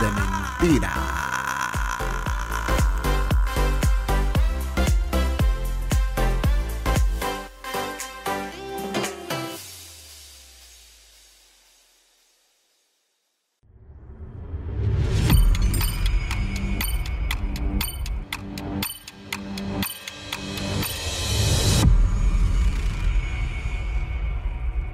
de Mentira.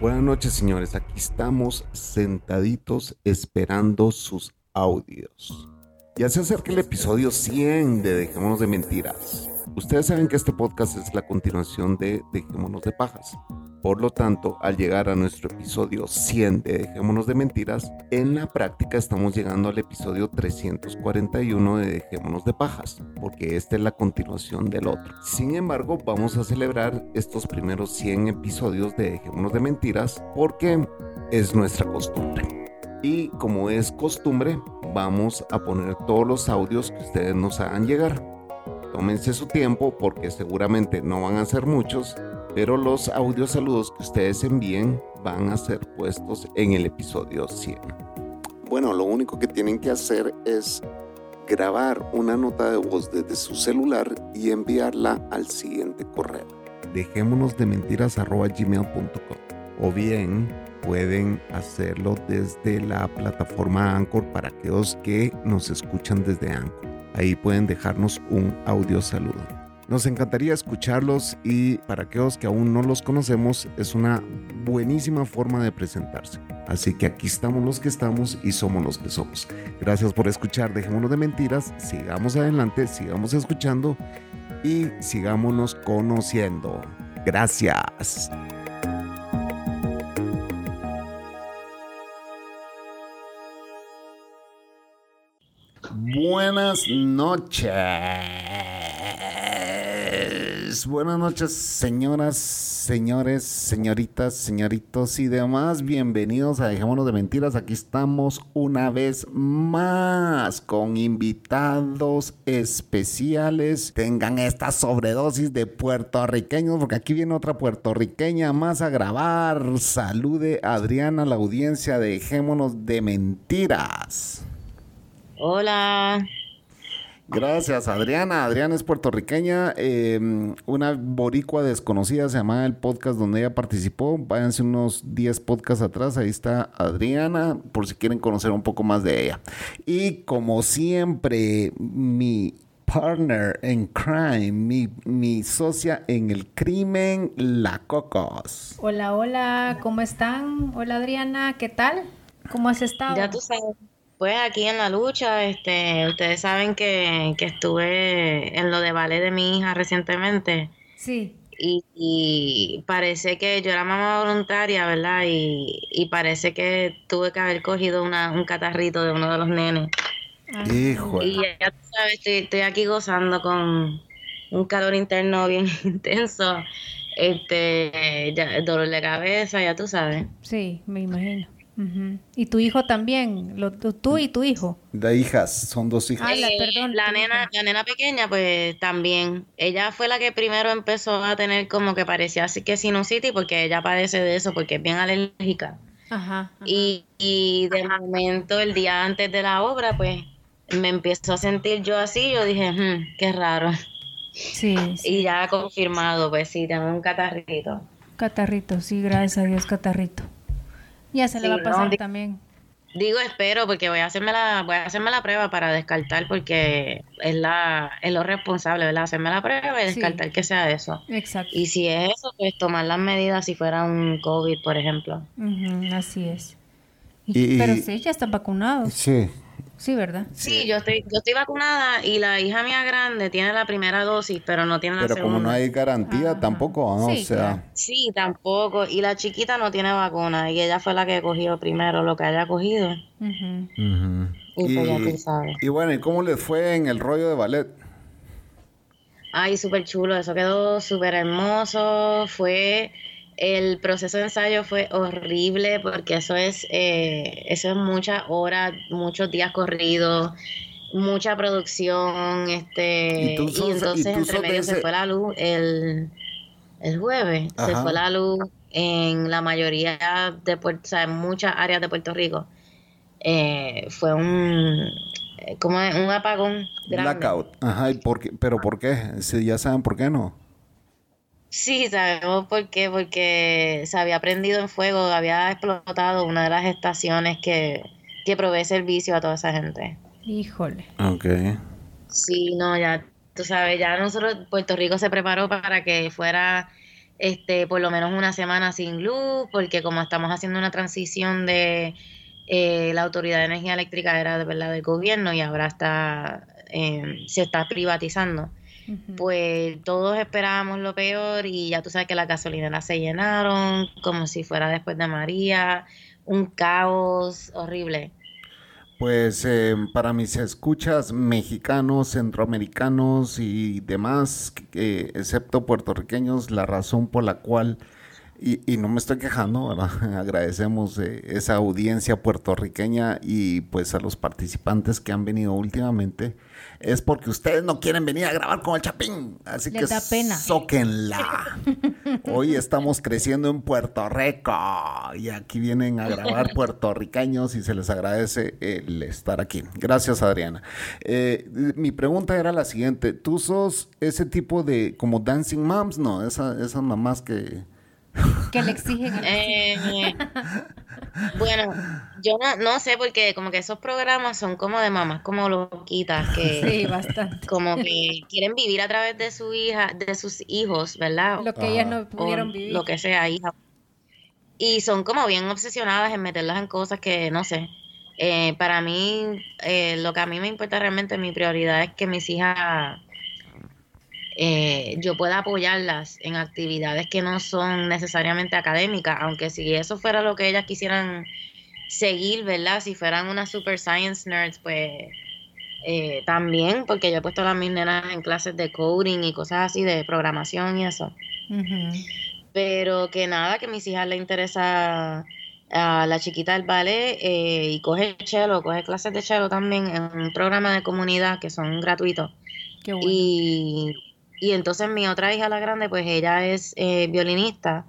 Buenas noches, señores. Aquí estamos sentaditos esperando sus audios. Ya se acerca el episodio 100 de Dejémonos de Mentiras. Ustedes saben que este podcast es la continuación de Dejémonos de Pajas. Por lo tanto, al llegar a nuestro episodio 100 de Dejémonos de Mentiras, en la práctica estamos llegando al episodio 341 de Dejémonos de Pajas, porque esta es la continuación del otro. Sin embargo, vamos a celebrar estos primeros 100 episodios de Dejémonos de Mentiras porque es nuestra costumbre. Y como es costumbre, vamos a poner todos los audios que ustedes nos hagan llegar. Tómense su tiempo porque seguramente no van a ser muchos, pero los audios saludos que ustedes envíen van a ser puestos en el episodio 100. Bueno, lo único que tienen que hacer es grabar una nota de voz desde su celular y enviarla al siguiente correo. Dejémonos de mentiras o bien pueden hacerlo desde la plataforma Anchor para aquellos que nos escuchan desde Anchor. Ahí pueden dejarnos un audio saludo. Nos encantaría escucharlos y para aquellos que aún no los conocemos es una buenísima forma de presentarse. Así que aquí estamos los que estamos y somos los que somos. Gracias por escuchar, dejémonos de mentiras, sigamos adelante, sigamos escuchando y sigámonos conociendo. Gracias. Buenas noches. Buenas noches, señoras, señores, señoritas, señoritos y demás. Bienvenidos a Dejémonos de Mentiras. Aquí estamos una vez más con invitados especiales. Tengan esta sobredosis de puertorriqueños, porque aquí viene otra puertorriqueña más a grabar. Salude Adriana, la audiencia de Dejémonos de Mentiras. Hola. Gracias, Adriana. Adriana es puertorriqueña, eh, una boricua desconocida, se llama el podcast donde ella participó. Váyanse unos 10 podcasts atrás, ahí está Adriana, por si quieren conocer un poco más de ella. Y como siempre, mi partner en crime, mi, mi socia en el crimen, la Cocos. Hola, hola, ¿cómo están? Hola, Adriana, ¿qué tal? ¿Cómo has estado? Ya tú sabes. Pues aquí en la lucha, este, ustedes saben que, que estuve en lo de ballet de mi hija recientemente. Sí. Y, y parece que yo era mamá voluntaria, ¿verdad? Y, y parece que tuve que haber cogido una, un catarrito de uno de los nenes. Ah. Hijo. Y ya tú sabes, estoy, estoy aquí gozando con un calor interno bien intenso, este, ya, dolor de cabeza, ya tú sabes. Sí, me imagino. ¿Y tu hijo también? Lo, tú, tú y tu hijo. De hijas, son dos hijas. Ay, la- perdón, la tu nena, hija. la nena pequeña, pues también. Ella fue la que primero empezó a tener como que parecía así que sinusitis, porque ella padece de eso, porque es bien alérgica. Ajá. ajá. Y, y de momento, el día antes de la obra, pues me empiezo a sentir yo así. Yo dije, "Hmm, qué raro. Sí, sí. Y ya confirmado, pues sí, tengo un catarrito. Catarrito, sí, gracias a Dios, catarrito. Ya se le va a no, pasar también. Digo espero porque voy a hacerme la, voy a hacerme la prueba para descartar porque es la, es lo responsable, ¿verdad? Hacerme la prueba y Sí. descartar que sea eso. Exacto. Y si es eso, pues tomar las medidas si fuera un COVID, por ejemplo. Así es. Y- Y- Pero sí, ya están vacunados. Sí. Sí, ¿verdad? Sí, yo estoy, yo estoy vacunada y la hija mía grande tiene la primera dosis, pero no tiene la Pero segunda. como no hay garantía Ajá. tampoco, ¿no? Sí, o sea, claro. Sí, tampoco. Y la chiquita no tiene vacuna y ella fue la que cogió primero lo que haya cogido. Ujú. ujú. Y pues ya tú sabes. y bueno, ¿y cómo les fue en el rollo de ballet? Ay, súper chulo, eso quedó súper hermoso. Fue, el proceso de ensayo fue horrible porque eso es, eh, eso es muchas horas, muchos días corridos, mucha producción, este, ¿Y tú y, sos- y entonces tú entre medio ese- se fue la luz el, el jueves, se fue la luz en la mayoría de Puerto, o sea, en muchas áreas de Puerto Rico. Eh, fue un, como un apagón grande. Blackout. Ajá, ¿y por qué? ¿Pero por qué? Si ya saben por qué no. Sí, sabemos por qué, porque se había prendido en fuego, había explotado una de las estaciones que, que provee servicio a toda esa gente. Híjole. Ok. Sí, no, ya, tú sabes, ya nosotros, Puerto Rico se preparó para que fuera este por lo menos una semana sin luz, porque como estamos haciendo una transición de eh, la Autoridad de Energía Eléctrica era de verdad del gobierno y ahora está eh, se está privatizando. Pues todos esperábamos lo peor y ya tú sabes que las gasolineras se llenaron como si fuera después de María, un caos horrible. Pues eh, para mis escuchas mexicanos, centroamericanos y demás, eh, excepto puertorriqueños, la razón por la cual, y, y no me estoy quejando, ¿verdad? agradecemos eh, esa audiencia puertorriqueña y pues a los participantes que han venido últimamente, es porque ustedes no quieren venir a grabar con el Chapín, así Les que da pena. zóquenla. Hoy estamos creciendo en Puerto Rico y aquí vienen a grabar puertorriqueños y se les agradece el estar aquí. Gracias, Adriana. Eh, mi pregunta era la siguiente: ¿tú sos ese tipo de como dancing moms? No, esa, esas mamás que. Que le exigen Eh, bueno, yo no, no sé porque como que esos programas son como de mamás como loquitas que Sí, bastante. como que quieren vivir a través de su hija, de sus hijos, ¿verdad? Lo que ellas no o pudieron vivir. lo que sea, hija. Y son como bien obsesionadas en meterlas en cosas que no sé. Eh, para mí, eh, lo que a mí me importa realmente, mi prioridad es que mis hijas, eh, yo pueda apoyarlas en actividades que no son necesariamente académicas, aunque si eso fuera lo que ellas quisieran seguir, ¿verdad? Si fueran unas super science nerds, pues eh, también, porque yo he puesto a las mis nenas en clases de coding y cosas así, de programación y eso pero que nada, que a mis hijas le interesa a la chiquita el ballet eh, y coge cello, coge clases de cello también en un programa de comunidad que son gratuitos. Qué bueno. Y, y entonces mi otra hija, la grande, pues ella es eh, violinista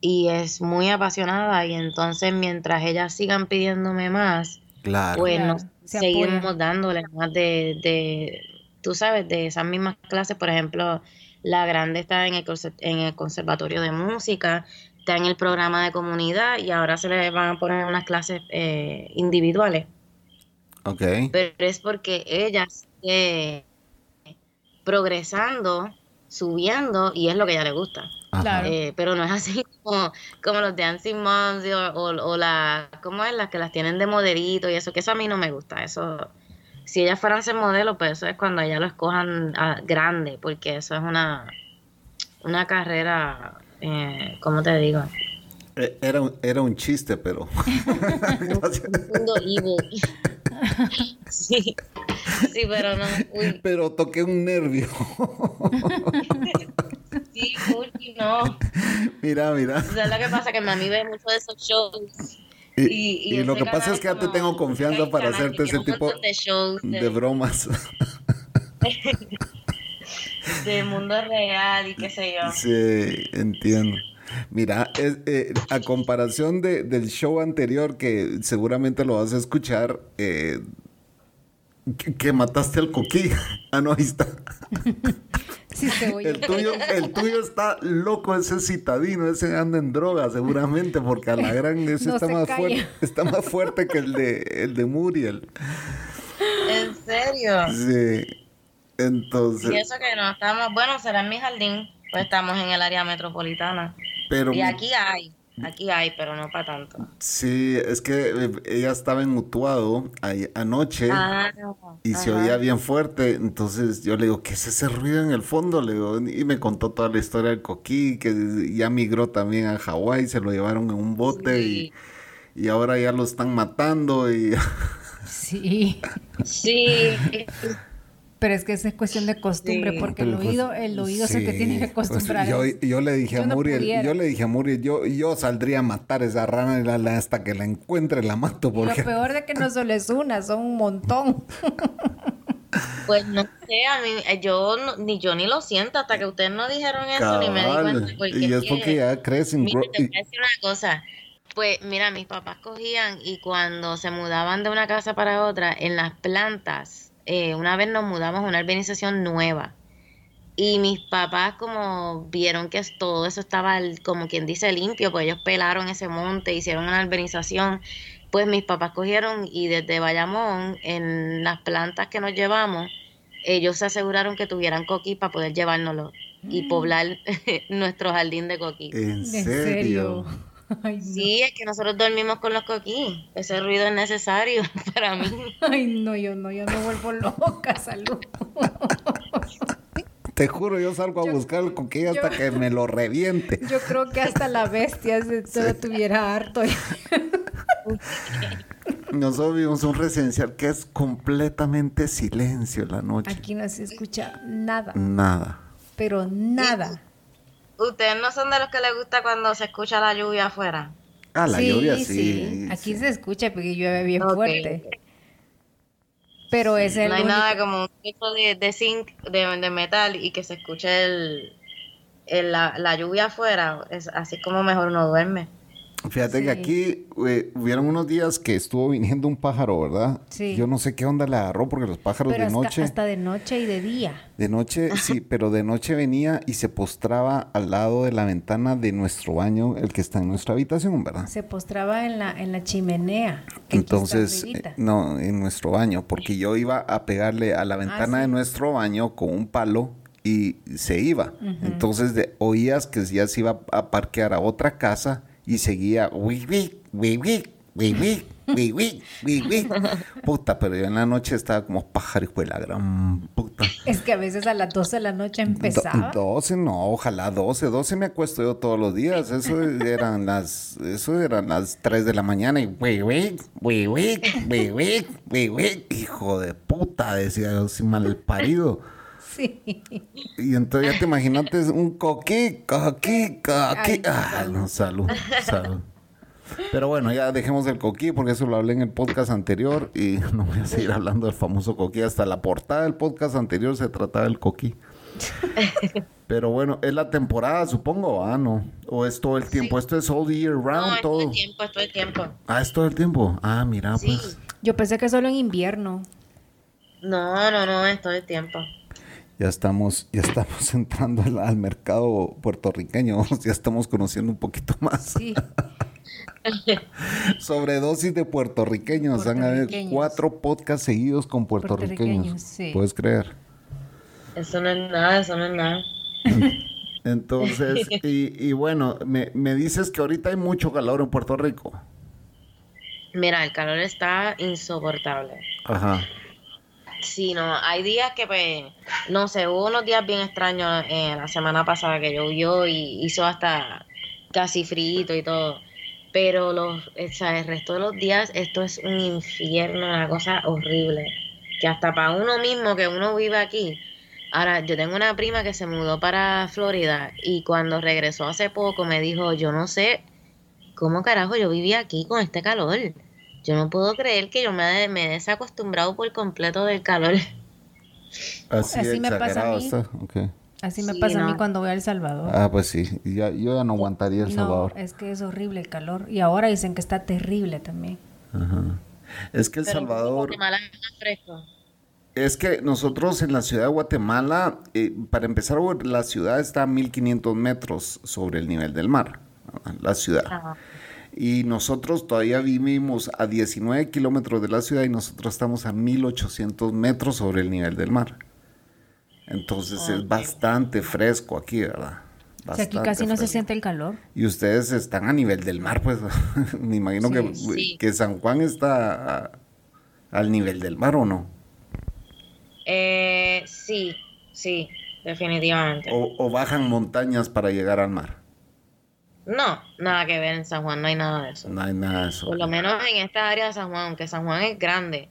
y es muy apasionada y entonces mientras ellas sigan pidiéndome más, Claro. pues Claro, nos se seguimos dándole más de, de, tú sabes, de esas mismas clases. Por ejemplo, la grande está en el, en el conservatorio de música, está en el programa de comunidad y ahora se le van a poner unas clases eh, individuales. Ok. Pero es porque ellas eh, progresando, subiendo y es lo que a ella le gusta. Claro. Eh, pero no es así como, como los Dancing Moms o, o, o la, ¿cómo es? Las que las tienen de modelito y eso, que eso a mí no me gusta. Eso, si ellas fueran a ser modelos, pues eso es cuando ellas lo escojan a- grande, porque eso es una, una carrera, eh, ¿cómo te digo? Eh, Era, un- era un chiste, pero. Un mundo evil. sí, sí, pero no, uy, pero toqué un nervio. sí, uy, no. mira, mira. O sea, lo que pasa que mami ve mucho de esos shows. Y, Y, y ese lo que pasa es que ya te tengo confianza para hacerte ese tipo de shows de bromas. del mundo real y qué sé yo. Sí, entiendo. Mira, es- eh, a comparación de- del show anterior, que seguramente lo vas a escuchar, eh, que, que mataste al coquí. Ah, no, ahí está. Sí. El tuyo, el tuyo está loco, ese citadino, ese anda en droga, seguramente, porque a la gran ese No está más calla. fuerte, está más fuerte que el de el de Muriel. ¿En serio? Sí. Entonces, Y eso que no estamos, bueno, será en mi jardín, pues estamos en el área metropolitana. pero Y aquí hay. Aquí hay, pero no para tanto. Sí, es que eh, ella estaba en Mutuado anoche ah, y se oía bien fuerte. Entonces yo le digo, ¿qué es ese ruido en el fondo? Le digo, y me contó toda la historia del coquí, que ya migró también a Hawái, se lo llevaron en un bote y, y ahora ya lo están matando y... Sí. Sí. Pero es que es cuestión de costumbre, porque el oído, el oído es el que tiene que pues, acostumbrar. yo, le dije a Muriel, yo le dije a Muriel, yo, yo saldría a matar esa rana hasta que la encuentre, la mato. Porque... Lo peor de que no solo es una, son un montón. Pues no sé, a mí, eh, yo ni yo ni lo siento hasta que ustedes no dijeron eso ni me di cuenta. y es porque ya crecen. Mira, te voy a decir una cosa. Pues mira, mis papás cogían y cuando se mudaban de una casa para otra, en las plantas eh, una vez nos mudamos a una urbanización nueva y mis papás como vieron que todo eso estaba como quien dice limpio, pues ellos pelaron ese monte, hicieron una urbanización, pues mis papás cogieron y desde Bayamón en las plantas que nos llevamos, ellos se aseguraron que tuvieran coquí para poder llevárnoslo y mm. poblar nuestro jardín de coquí. ¿En serio? Sí, es que nosotros dormimos con los coquís. Ese ruido es necesario para mí. Ay, no, yo no, yo me vuelvo loca, salud. Te juro, yo salgo a buscar el coquí hasta que me lo reviente. Yo creo que hasta la bestia se, lo tuviera harto. Nosotros vivimos un residencial que es completamente silencio la noche. Aquí no se escucha nada. Nada. Pero nada. ¿Ustedes no son de los que les gusta cuando se escucha la lluvia afuera? Ah, la lluvia sí. Aquí se escucha porque llueve bien fuerte. Pero es el. No hay nada como un tipo de, de zinc, de, metal y que se escuche el, la, la, lluvia afuera. Es así como mejor uno duerme. Fíjate que aquí eh, hubieron unos días que estuvo viniendo un pájaro, ¿verdad? Sí. Yo no sé qué onda le agarró porque los pájaros de noche. Hasta de noche y de día. De noche, sí, pero de noche venía y se postraba al lado de la ventana de nuestro baño, el que está en nuestra habitación, ¿verdad? Se postraba en la, en la chimenea. Entonces, eh, no, en nuestro baño, porque yo iba a pegarle a la ah, ventana de nuestro baño con un palo y se iba. Entonces de, oías que ya se iba a parquear a otra casa y seguía, uy, uy, uy, uy, uy, Puta, pero yo en la noche estaba como pájaro de la gran puta. Es que a veces a las 12 de la noche empezaba. 12, no, ojalá 12, 12 me acuesto yo todos los días. Eso eran las, eso eran las 3 de la mañana y güey, güey, güey, güey, hijo de puta, decía yo, sin mal parido. Y entonces ya te imaginaste un coquí, coquí, coquí. Ah, no, salud, salud. Pero bueno, ya dejemos el coquí porque eso lo hablé en el podcast anterior y no voy a seguir hablando del famoso coquí. Hasta la portada del podcast anterior se trataba del coquí. Pero bueno, es la temporada, supongo, ah, no. O es todo el tiempo. Esto es all year round, no, todo. Es todo el tiempo, es todo el tiempo. Ah, es todo el tiempo. Ah, mira, pues. Yo pensé que solo en invierno. No, no, no, es todo el tiempo ya estamos, ya estamos entrando al, mercado puertorriqueño, ya estamos conociendo un poquito más. Sí. Sobredosis de puertorriqueños. Van a haber cuatro podcasts seguidos con puertorriqueños. ¿Puedes creer? Eso no es nada, eso no es nada. Entonces, y, y bueno, me, me dices que ahorita hay mucho calor en Puerto Rico. Mira, el calor está insoportable. Ajá. Sí, no, hay días que, pues, no sé, hubo unos días bien extraños eh, la semana pasada que llovió y hizo hasta casi frito y todo. Pero los, o el resto de los días esto es un infierno, una cosa horrible. Que hasta para uno mismo, que uno vive aquí. Ahora, yo tengo una prima que se mudó para Florida y cuando regresó hace poco me dijo, yo no sé cómo carajo yo vivía aquí con este calor. Yo no puedo creer que yo me, me he desacostumbrado por completo del calor. Así, me pasa a mí. Así me pasa a mí cuando voy a El Salvador. Ah, pues sí. yo ya no aguantaría El Salvador. es que es horrible el calor. Y ahora dicen que está terrible también. Ajá. Es que El Salvador... Es que nosotros en la ciudad de Guatemala, eh, para empezar, la ciudad está a 1500 metros sobre el nivel del mar. La ciudad. Ajá y nosotros todavía vivimos a 19 kilómetros de la ciudad y nosotros estamos a 1800 metros sobre el nivel del mar. Entonces es bastante fresco aquí, ¿verdad? aquí casi no se siente el calor. Y ustedes están a nivel del mar, pues me imagino que, que San Juan está al nivel del mar o no. Eh, sí, sí, definitivamente. O, bajan montañas para llegar al mar. No, nada que ver en San Juan, no hay nada de eso. No hay nada de eso. Por lo menos en esta área de San Juan, aunque San Juan es grande,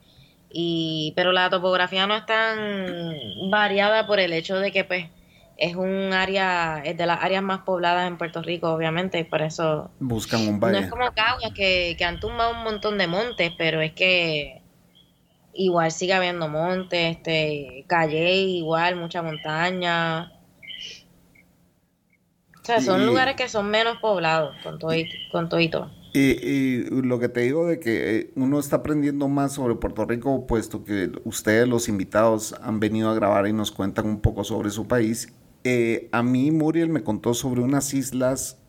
y pero la topografía no es tan variada por el hecho de que pues es un área, es de las áreas más pobladas en Puerto Rico, obviamente, y por eso... Buscan un valle. No es como Caguas, que, que han tumbado un montón de montes, pero es que igual sigue habiendo montes, este, Calle igual, mucha montaña. O sea, son lugares que son menos poblados con todo y, con todo. Y, lo que te digo de que eh, uno está aprendiendo más sobre Puerto Rico, puesto que ustedes, los invitados, han venido a grabar y nos cuentan un poco sobre su país. Eh, a mí Muriel me contó sobre unas islas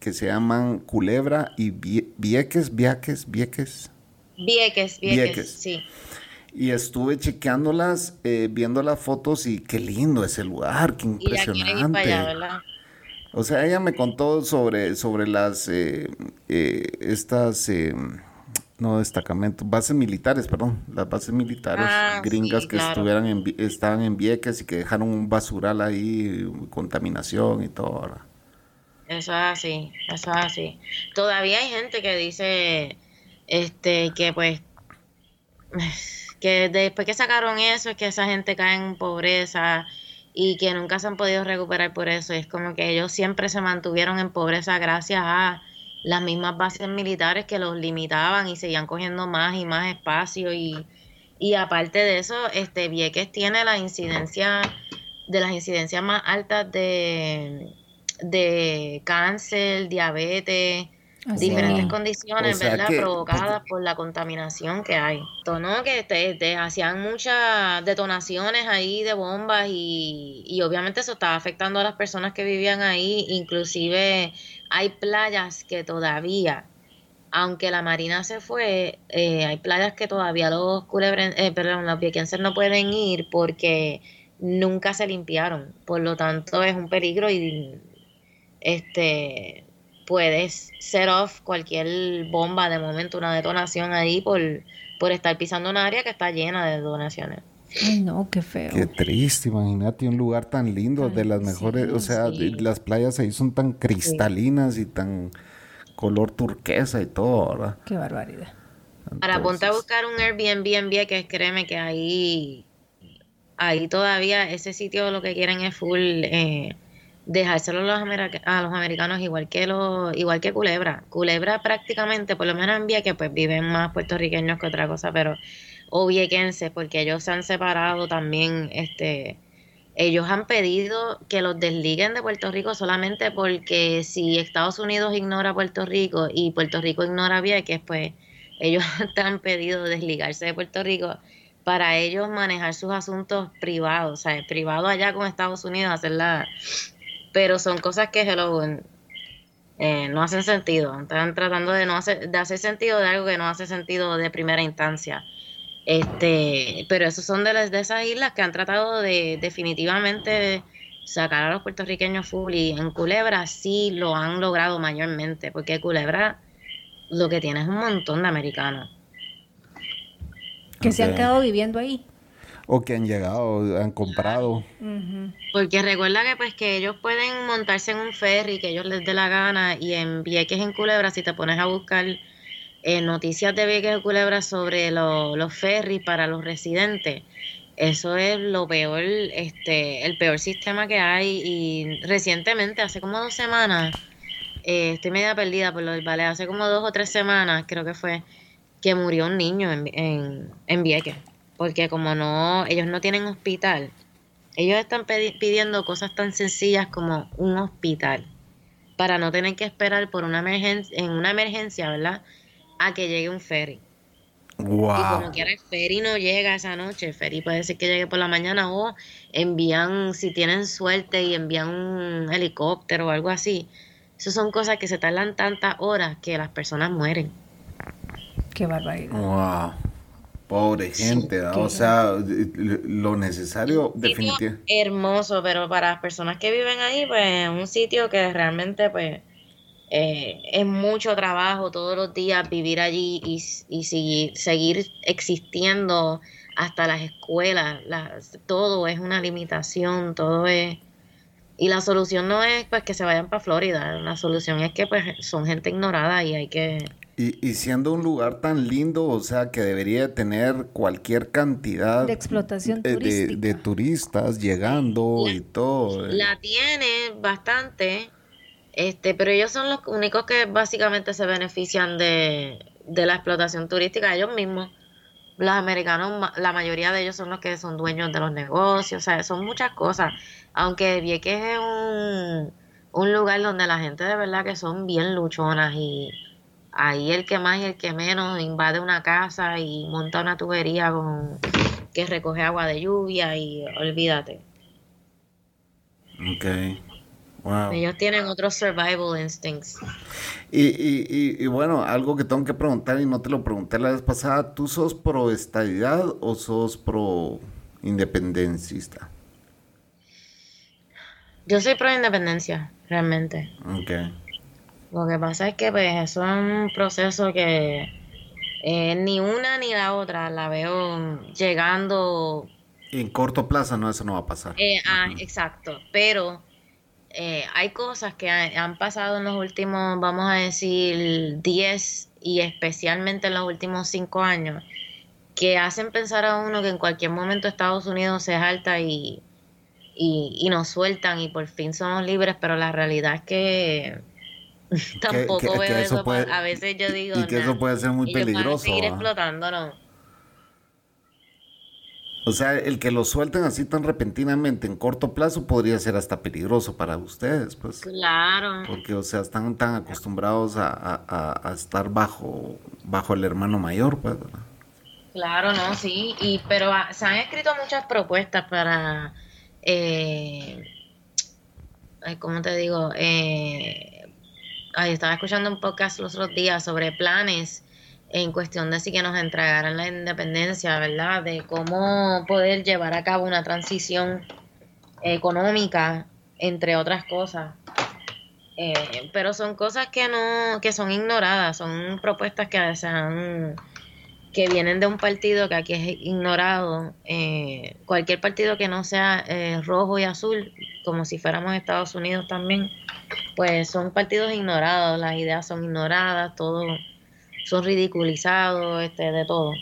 que se llaman Culebra y Vieques, Vieques, Vieques. Vieques, Vieques, sí. Y estuve chequeándolas, eh, viendo las fotos y qué lindo ese lugar, qué impresionante. O sea, ella me contó sobre, sobre las, eh, eh, estas, no destacamentos, bases militares, perdón, las bases militares ah, gringas que estuvieran en, estaban en Vieques y que dejaron un basural ahí, contaminación y todo. Eso es así, eso es así. Todavía hay gente que dice, este, que pues que después que sacaron eso es que esa gente cae en pobreza y que nunca se han podido recuperar por eso. es como que ellos siempre se mantuvieron en pobreza gracias a las mismas bases militares que los limitaban y seguían cogiendo más y más espacio y, y aparte de eso, este Vieques tiene la incidencia de las incidencias más altas de, de cáncer, diabetes, diferentes condiciones, ¿verdad? Provocadas por la contaminación que hay. ¿no? Que te, hacían muchas detonaciones ahí de bombas y, y, obviamente eso estaba afectando a las personas que vivían ahí. Inclusive hay playas que todavía, aunque la marina se fue, eh, hay playas que todavía los culebres, eh, perdón, los viequenses no pueden ir porque nunca se limpiaron. Por lo tanto es un peligro y este puedes set off cualquier bomba de momento, una detonación ahí por, por estar pisando un área que está llena de detonaciones. Ay, no, qué feo. Qué triste, imagínate un lugar tan lindo, de las mejores, o sea, las playas ahí son tan cristalinas y tan color turquesa y todo, ¿verdad? Qué barbaridad. Para ponte a buscar un Airbnb en que créeme que ahí, ahí todavía ese sitio lo que quieren es full eh, dejárselo a los, a los americanos igual que los, igual que Culebra. Culebra prácticamente, por lo menos en que pues viven más puertorriqueños que otra cosa, pero o viequenses, porque ellos se han separado también, este, ellos han pedido que los desliguen de Puerto Rico solamente porque si Estados Unidos ignora Puerto Rico y Puerto Rico ignora Vieques, pues ellos han pedido desligarse de Puerto Rico para ellos manejar sus asuntos privados, o sea, privado allá con Estados Unidos, hacer la, pero son cosas que hello, eh, no hacen sentido. Están tratando de no hacer, de hacer sentido de algo que no hace sentido de primera instancia. Este, pero esos son de, las, de esas islas que han tratado de definitivamente sacar a los puertorriqueños full y en Culebra sí lo han logrado mayormente, porque Culebra lo que tiene es un montón de americanos. Que se han quedado viviendo ahí o que han llegado, han comprado. Porque recuerda que pues que ellos pueden montarse en un ferry que ellos les dé la gana y en Vieques en Culebra si te pones a buscar eh, noticias de Vieques en Culebra sobre los ferries para los residentes, eso es lo peor, este, el peor sistema que hay. Y recientemente, hace como dos semanas, eh, estoy media perdida por lo del ballet, hace como dos o tres semanas creo que fue que murió un niño en, en, en Vieques porque como no, ellos no tienen hospital, ellos están pidiendo cosas tan sencillas como un hospital para no tener que esperar por una emergencia, en una emergencia, ¿verdad? A que llegue un ferry. Wow. Y como quiera el ferry no llega esa noche, el ferry puede ser que llegue por la mañana o envían, si tienen suerte y envían un helicóptero o algo así. Esas son cosas que se tardan tantas horas que las personas mueren. Qué barbaridad. Wow Pobre gente, o sea, lo necesario definitivamente. Hermoso, pero para las personas que viven ahí, pues un sitio que realmente pues eh, es mucho trabajo todos los días vivir allí y, y seguir, seguir existiendo hasta las escuelas, todo es una limitación, todo es... Y la solución no es pues que se vayan para Florida, la solución es que pues son gente ignorada y hay que... Y, siendo un lugar tan lindo, o sea, que debería tener cualquier cantidad de explotación turística. De, turistas llegando y todo. Eh. La tiene bastante, este, pero ellos son los únicos que básicamente se benefician de, de la explotación turística, ellos mismos los americanos, la mayoría de ellos son los que son dueños de los negocios, o sea, son muchas cosas. Aunque Vieques es un, un lugar donde la gente de verdad que son bien luchonas y ahí el que más y el que menos invade una casa y monta una tubería con que recoge agua de lluvia y olvídate. Ok. Ellos tienen otros survival instincts. Y, y, y, bueno, algo que tengo que preguntar y no te lo pregunté la vez pasada, ¿tú sos pro estadidad o sos pro independencista? Yo soy pro independencia, realmente. Ok. Lo que pasa es que pues eso es un proceso que eh, ni una ni la otra la veo llegando. En corto plazo no, eso no va a pasar. Eh, ah, exacto. Pero eh, hay cosas que han pasado en los últimos, vamos a decir, 10 y especialmente en los últimos 5 años, que hacen pensar a uno que en cualquier momento Estados Unidos se salta y, y, nos sueltan y por fin somos libres, pero la realidad es que tampoco veo eso. a veces yo digo. Y que eso puede ser muy peligroso. seguir ¿no? O sea, el que lo suelten así tan repentinamente en corto plazo podría ser hasta peligroso para ustedes, pues. Claro. Porque, o sea, están tan acostumbrados a, estar bajo, bajo el hermano mayor, pues. Claro, no, sí. Y, pero ah, se han escrito muchas propuestas para, eh, ¿cómo te digo? Eh, estaba escuchando un podcast los otros días sobre planes en cuestión de si que nos entregaran la independencia, ¿verdad? De cómo poder llevar a cabo una transición económica, entre otras cosas. Eh, pero son cosas que no, que son ignoradas, son propuestas que se han, que vienen de un partido que aquí es ignorado. Eh, cualquier partido que no sea eh, rojo y azul, como si fuéramos Estados Unidos también, pues son partidos ignorados, las ideas son ignoradas, todo son ridiculizados, este, de todo.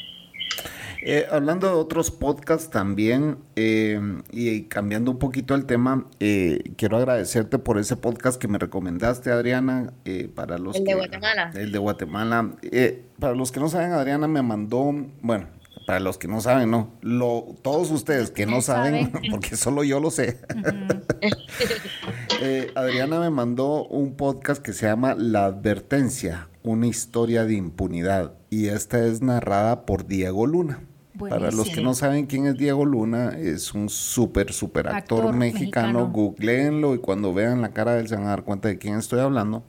Eh, hablando de otros podcasts también, eh, y cambiando un poquito el tema, eh, quiero agradecerte por ese podcast que me recomendaste, Adriana, para los El de Guatemala. El de Guatemala. para los que no saben, Adriana me mandó, bueno, para los que no saben, no, lo, todos ustedes que no, saben, porque solo yo lo sé. Adriana me mandó un podcast que se llama La Advertencia, una historia de impunidad, y esta es narrada por Diego Luna. Para los que no saben quién es Diego Luna, es un súper, súper actor, mexicano. Googleenlo y cuando vean la cara de él se van a dar cuenta de quién estoy hablando.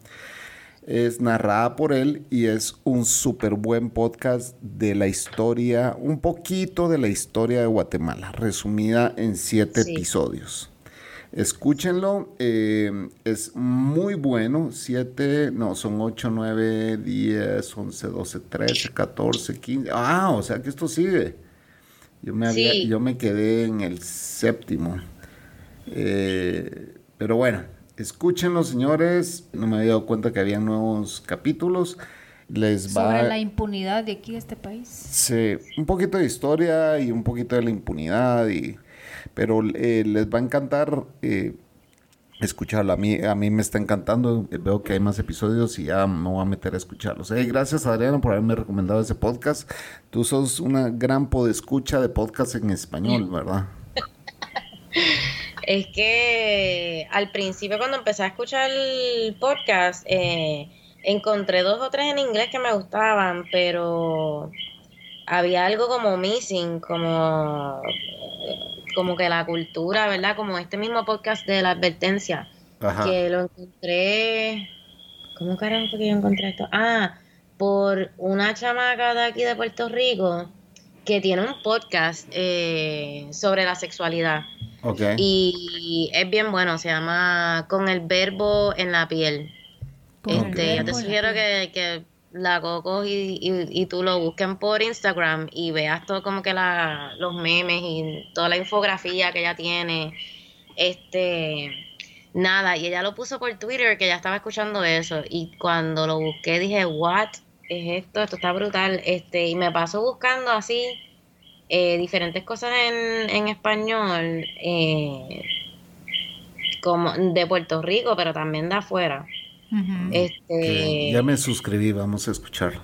Es narrada por él y es un súper buen podcast de la historia, un poquito de la historia de Guatemala, resumida en siete episodios. Escúchenlo, eh, es muy bueno. 7, no, son 8, 9, 10, 11, 12, 13, 14, 15. Ah, o sea que esto sigue. Yo me, había, yo me quedé en el séptimo. Eh, pero bueno, escúchenlo, señores. No me había dado cuenta que había nuevos capítulos. Les va... Sobre la impunidad de aquí, de este país. Sí, un poquito de historia y un poquito de la impunidad y pero eh, les va a encantar eh, escucharlo. A mí, a mí me está encantando. Veo que hay más episodios y ya me voy a meter a escucharlos. gracias, Adriana, por haberme recomendado ese podcast. Tú sos una gran podescucha de podcast en español, ¿verdad? Es que al principio cuando empecé a escuchar el podcast, eh, encontré dos o tres en inglés que me gustaban, pero había algo como missing, como como que la cultura, ¿verdad? Como este mismo podcast de la advertencia, que lo encontré, ¿cómo carajo fue que yo encontré esto? Ah, por una chamaca de aquí de Puerto Rico que tiene un podcast eh, sobre la sexualidad. Okay. Y es bien bueno, se llama Con el verbo en la piel. Este, yo te sugiero que, que la Coco y, y, tú lo busquen por Instagram y veas todo como que la, los memes y toda la infografía que ella tiene. Este, nada, y ella lo puso por Twitter que ya estaba escuchando eso y cuando lo busqué dije, "What es esto? Esto está brutal." Este, y me paso buscando así eh, diferentes cosas en, en español eh, como de Puerto Rico, pero también de afuera este, ya me suscribí, vamos a escucharlo.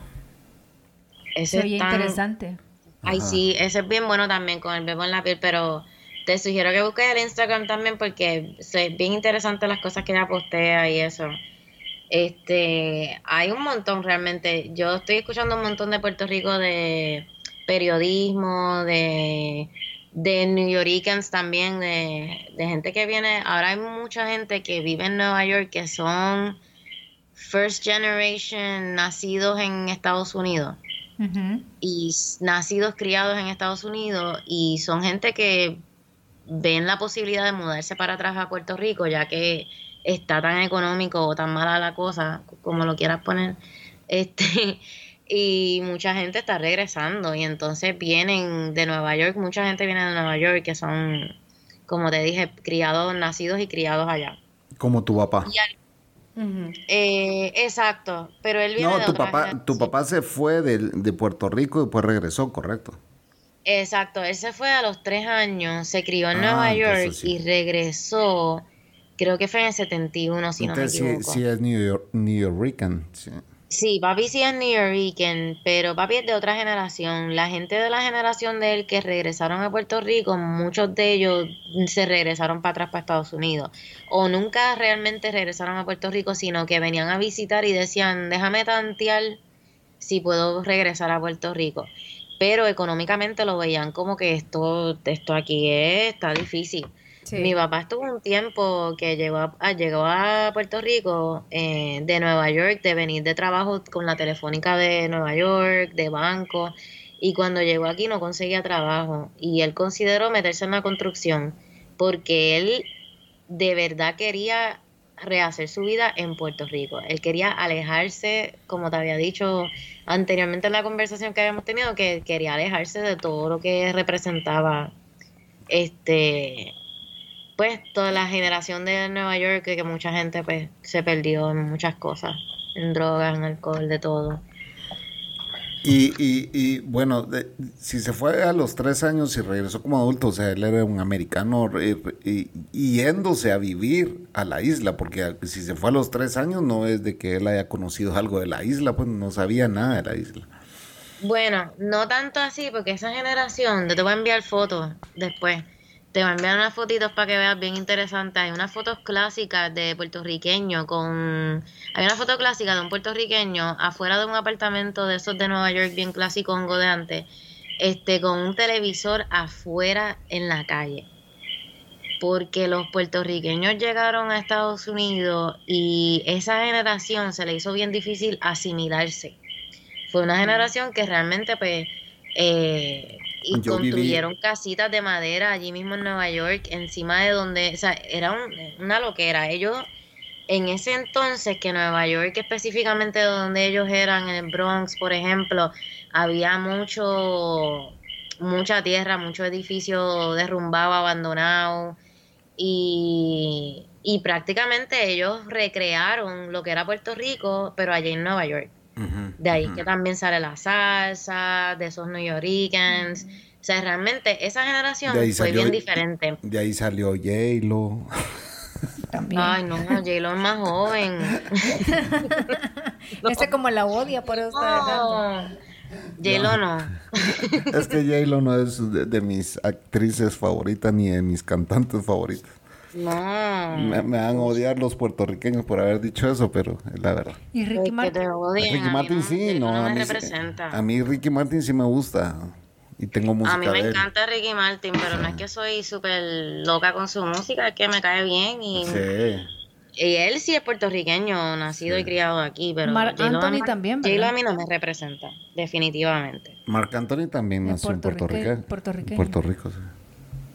Ese es interesante. Ay, sí, ese es bien bueno también con el bebo en la piel, pero te sugiero que busques el Instagram también porque es bien interesante las cosas que ella postea y eso. Este, hay un montón realmente. Yo estoy escuchando un montón de Puerto Rico de periodismo, de, de New Yorkers también, de, de gente que viene. Ahora hay mucha gente que vive en Nueva York que son first generation nacidos en Estados Unidos. Y nacidos criados en Estados Unidos y son gente que ven la posibilidad de mudarse para atrás a Puerto Rico ya que está tan económico o tan mala la cosa como lo quieras poner. Este y mucha gente está regresando y entonces vienen de Nueva York mucha gente viene de Nueva York que son como te dije criados nacidos y criados allá como tu papá eh, exacto, pero él viene No, tu papá, tu papá se fue de, Puerto Rico y después regresó, correcto. Exacto, él se fue a los tres años, se crió en ah, Nueva York y regresó, creo que fue en el 71, si no me equivoco. Sí, sí es New, York, New Yorkican, sí. Sí, papi sí es New Yorker, pero papi es de otra generación. La gente de la generación de él que regresaron a Puerto Rico, muchos de ellos se regresaron para atrás para Estados Unidos. O nunca realmente regresaron a Puerto Rico, sino que venían a visitar y decían, déjame tantear si puedo regresar a Puerto Rico. Pero económicamente lo veían como que esto, esto aquí está difícil. Mi papá estuvo un tiempo que llegó a, llegó a Puerto Rico eh, de Nueva York, de venir de trabajo con la telefónica de Nueva York, de banco, y cuando llegó aquí no conseguía trabajo. Y él consideró meterse en la construcción porque él de verdad quería rehacer su vida en Puerto Rico. Él quería alejarse, como te había dicho anteriormente en la conversación que habíamos tenido, que quería alejarse de todo lo que representaba este pues toda la generación de Nueva York que, mucha gente pues se perdió en muchas cosas, en drogas, en alcohol, de todo. Y, y, y bueno, si se fue a los tres años y regresó como adulto, o sea, él era un americano y, yéndose a vivir a la isla, porque si se fue a los tres años no es de que él haya conocido algo de la isla, pues no sabía nada de la isla. Bueno, no tanto así, porque esa generación, te voy a enviar fotos después te voy a enviar unas fotitos para que veas bien interesante. Hay unas fotos clásicas de puertorriqueño con... Hay una foto clásica de un puertorriqueño afuera de un apartamento de esos de Nueva York bien clásico de antes, este, con un televisor afuera en la calle. Porque los puertorriqueños llegaron a Estados Unidos y esa generación se le hizo bien difícil asimilarse. Fue una generación que realmente pues... Eh, y construyeron casitas de madera allí mismo en Nueva York, encima de donde, o sea, era una loquera. Ellos, en ese entonces, que Nueva York, específicamente donde ellos eran, en el Bronx, por ejemplo, había mucho, mucha tierra, mucho edificio derrumbado, abandonado, y, y prácticamente ellos recrearon lo que era Puerto Rico, pero allí en Nueva York de ahí que también sale la salsa, de esos New Yorkers. O sea, realmente esa generación fue bien diferente. De ahí salió J-Lo. Ay, no, J-Lo es más joven. Ese como la odia, por eso está J-Lo no. es que J-Lo no es de, mis actrices favoritas ni de mis cantantes favoritas. No. Me, van a odiar los puertorriqueños por haber dicho eso, pero es la verdad. Y Ricky Martin. Ricky Martin sí, no. a, mí, a mí Ricky Martin sí me gusta. Y tengo música. A mí me encanta Ricky Martin, pero no es que soy súper loca con su música, es que me cae bien y. Sí. y él sí es puertorriqueño, nacido y criado aquí, pero Marc Anthony también, J-Lo a mí no me representa, definitivamente. Marc Anthony también nació en Puerto Rico. Puerto Rico, sí.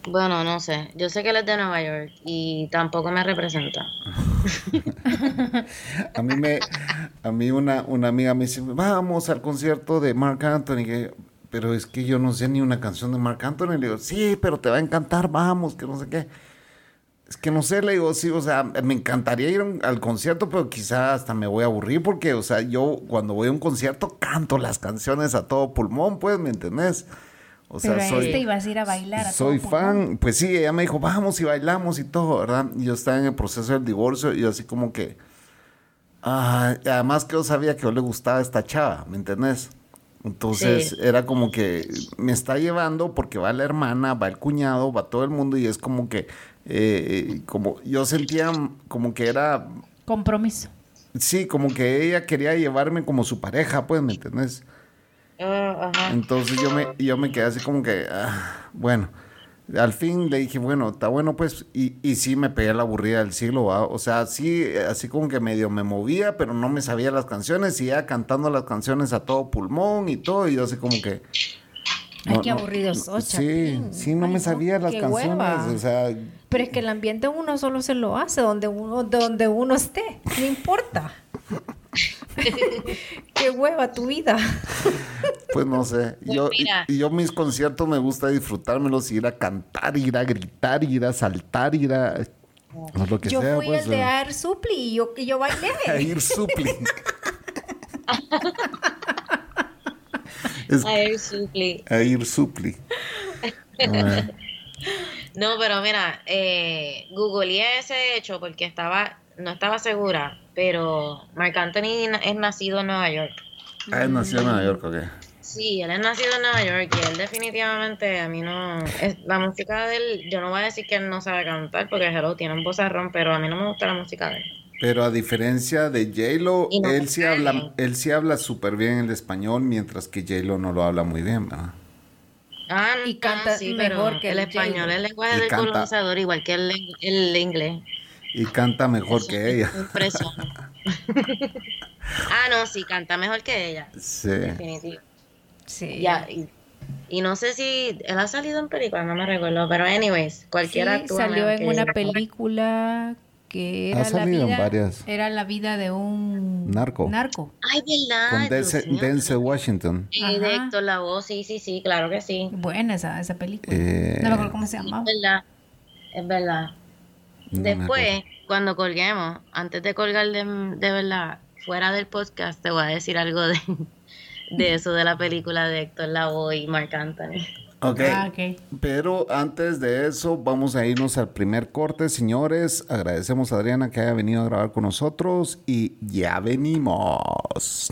Bueno, no sé. Yo sé que él es de Nueva York y tampoco me representa. a mí me, a mí una, una amiga me dice, vamos al concierto de Marc Anthony, pero es que yo no sé ni una canción de Marc Anthony. Le digo, sí, pero te va a encantar, vamos, que no sé qué. Es que no sé, le digo, sí, o sea, me encantaría ir al concierto, pero quizá hasta me voy a aburrir porque, o sea, yo cuando voy a un concierto canto las canciones a todo pulmón, pues, ¿me entendés? O sea, Pero soy, este ibas a ir a bailar. soy fan, pues sí, ella me dijo, vamos y bailamos y todo, ¿verdad? Y yo estaba en el proceso del divorcio y así como que, ah, además que yo sabía que yo le gustaba esta chava, ¿me entendés? Entonces era como que me está llevando porque va la hermana, va el cuñado, va todo el mundo y es como que, eh, como yo sentía como que era... Compromiso. Sí, como que ella quería llevarme como su pareja, pues, ¿me entendés? Ah, Entonces yo me, yo me quedé así como que, ah, bueno, al fin le dije, bueno, está bueno pues, y, y sí me pegué la aburrida del siglo, o sea, sí, así como que medio me movía, pero no me sabía las canciones, y ya cantando las canciones a todo pulmón y todo, y yo así como que... Ay, qué aburridos. Sí, sí, no me sabía las canciones, o sea... Pero es que el ambiente uno solo se lo hace donde uno, donde uno esté, no importa. Qué hueva tu vida. pues no sé. Pues yo, y, yo mis conciertos me gusta disfrutármelos, ir a cantar, ir a gritar, ir a saltar, ir a. lo que yo fui pues, el de Air Supli y yo, yo bailé. Air Supli. Air Supli. Air Supli. no, pero mira, eh, googleé ese hecho porque estaba, no estaba segura pero Marc Anthony es nacido en Nueva York. Ah, es nacido en Nueva York, ok. Sí, él es nacido en Nueva York y él definitivamente a mí no... Es, la música de él, yo no voy a decir que él no sabe cantar porque Hello tiene un bozarrón, pero a mí no me gusta la música de él. Pero a diferencia de J-Lo, él, sí habla, él sí habla súper bien el español, mientras que J-Lo no lo habla muy bien, ¿verdad? Ah, y canta sí, mejor que el, español, el lenguaje del colonizador, igual que el, el inglés. Y canta mejor que ella. ah, no, sí, canta mejor que ella. Sí. Definitivo. Sí. Ya, y, no sé si él ha salido en película, no me recuerdo, pero anyways, cualquiera sí, salió en una película que era la vida, varias. era la vida de un narco. Narco. Ay, verdad. Con Denzel, Washington. Directo, la voz, sí, sí, sí, claro que sí. Buena esa, esa película. Eh, no me acuerdo cómo se llamaba. Es verdad, es verdad. Después, cuando colguemos, antes de colgar de, verdad, fuera del podcast, te voy a decir algo de, de eso de la película de Héctor Lavoe y Marc Anthony. Okay. Ah, ok. Pero antes de eso, vamos a irnos al primer corte, señores. Agradecemos a Adriana que haya venido a grabar con nosotros y ya venimos.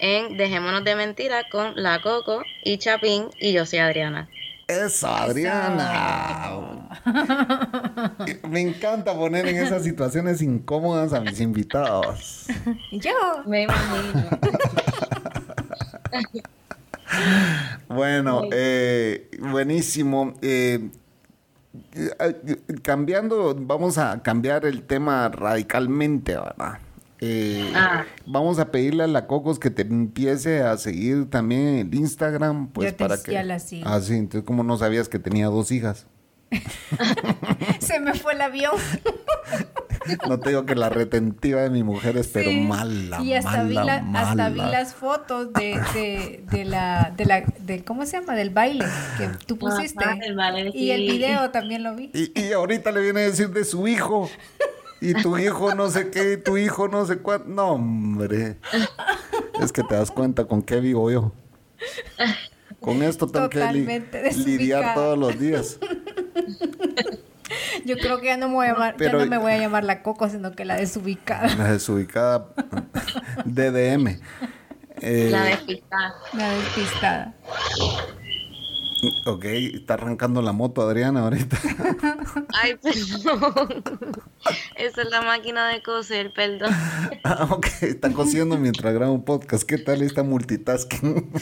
en Dejémonos de Mentira con La Coco y Chapín y yo soy Adriana. Eso, Adriana. Me encanta poner en esas situaciones incómodas a mis invitados. Yo me imagino. bueno, eh, buenísimo. Eh, eh, cambiando, vamos a cambiar el tema radicalmente, ¿verdad? Eh, ah. Vamos a pedirle a la Cocos que te empiece a seguir también en el Instagram, pues para que. Ah, sí, entonces como no sabías que tenía dos hijas. Se me fue el avión. no te digo que la retentiva de mi mujer es pero mala, y hasta vi hasta vi las fotos de, de, la de la de cómo se llama del baile que tú pusiste y el video también lo vi. Y, y ahorita le viene a decir de su hijo y tu hijo no sé qué, y tu hijo no sé cuánto. No, hombre. Es que te das cuenta con qué vivo yo. Con esto tengo que lidiar todos los días. Yo creo que ya no me voy a llamar, ya no me voy a llamar la Coco, sino que la desubicada. La desubicada DDM. Eh, la despistada. La despistada. Ok, está arrancando la moto Adriana ahorita. Ay, perdón. Esa es la máquina de coser, perdón. Ah, ok, está cosiendo mientras graba un podcast. ¿Qué tal esta multitasking?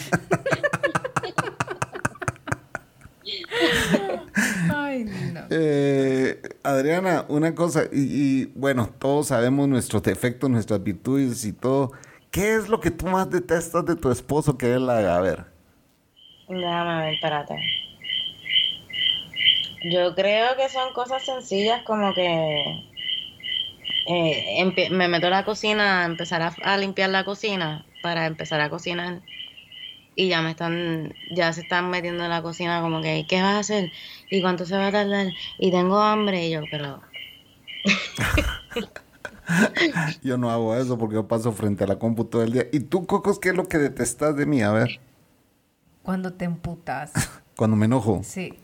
Ay, no. Eh, Adriana, una cosa, y, bueno, todos sabemos nuestros defectos, nuestras virtudes y todo. ¿Qué es lo que tú más detestas de tu esposo que él haga? A ver. Déjame ver, espérate. Yo creo que son cosas sencillas como que eh, me meto a la cocina, empezar a, limpiar la cocina para empezar a cocinar y ya me están, ya se están metiendo en la cocina como que, ¿qué vas a hacer? ¿Y cuánto se va a tardar? Y tengo hambre y yo, pero... yo no hago eso porque yo paso frente a la compu todo el día. ¿Y tú, Cocos, qué es lo que detestas de mí? A ver. Cuando te emputas. Cuando me enojo. Sí.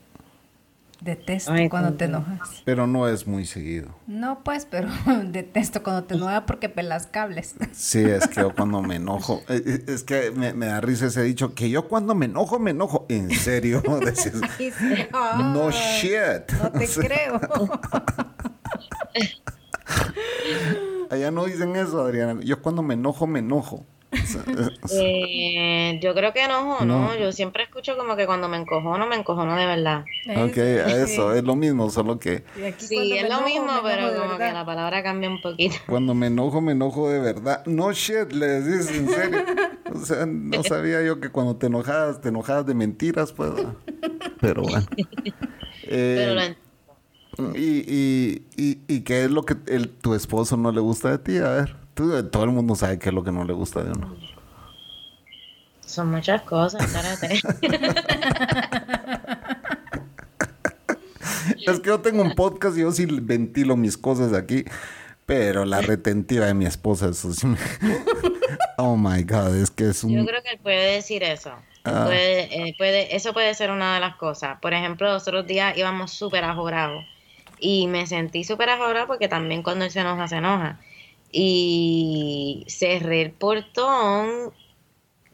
Detesto cuando te enojas. Pero no es muy seguido. No, pues, pero detesto cuando te enojas porque pelas cables. Sí, es que yo cuando me enojo, eh, eh, es que me, da risa ese dicho, que yo cuando me enojo, me enojo. En serio, no shit. No te creo. Allá no dicen eso, Adriana. Yo cuando me enojo, me enojo. Eh, yo creo que enojo, no. Yo siempre escucho como que cuando me encojono, me encojono de verdad. Ok, eso, es lo mismo, solo que... Sí, es lo mismo, pero como que la palabra cambia un poquito. Cuando me enojo, me enojo de verdad. No shit, le decís en serio. O sea, no sabía yo que cuando te enojabas, te enojabas de mentiras, pues. Pero bueno. Eh, y, y, y, y, qué es lo que el, tu esposo no le gusta de ti? A ver todo el mundo sabe qué es lo que no le gusta de uno. Son muchas cosas, espérate. es que yo tengo un podcast y yo sí ventilo mis cosas aquí, pero la retentiva de mi esposa, eso sí Oh my God, es que es un... Yo creo que él puede decir eso. Ah. Puede, eh, puede, eso puede ser una de las cosas. Por ejemplo, los otros días íbamos súper ajorados y me sentí súper ajorado porque también cuando él se enoja, se enoja y cerré el portón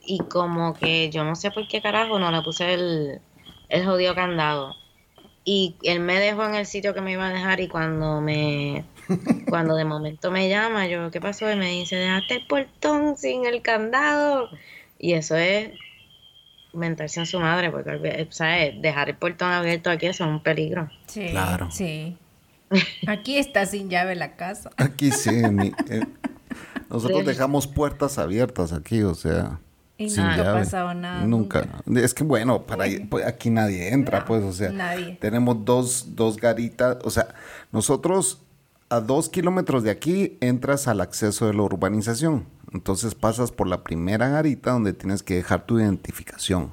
y como que yo no sé por qué carajo no le puse el, el jodido candado. Y él me dejó en el sitio que me iba a dejar y cuando me cuando de momento me llama, yo, ¿qué pasó? Y me dice, dejaste el portón sin el candado. Y eso es mentarse en su madre, porque, ¿sabes? Dejar el portón abierto aquí es un peligro. Sí, claro. Sí. Aquí está sin llave la casa. Aquí sí. Eh, nosotros dejamos puertas abiertas aquí, o sea. Y nunca ha pasado nada. Nunca. Es que bueno, para pues, aquí nadie entra, pues, o sea. Nadie. Tenemos dos, dos garitas, o sea, nosotros a dos kilómetros de aquí entras al acceso de la urbanización. Entonces pasas por la primera garita donde tienes que dejar tu identificación.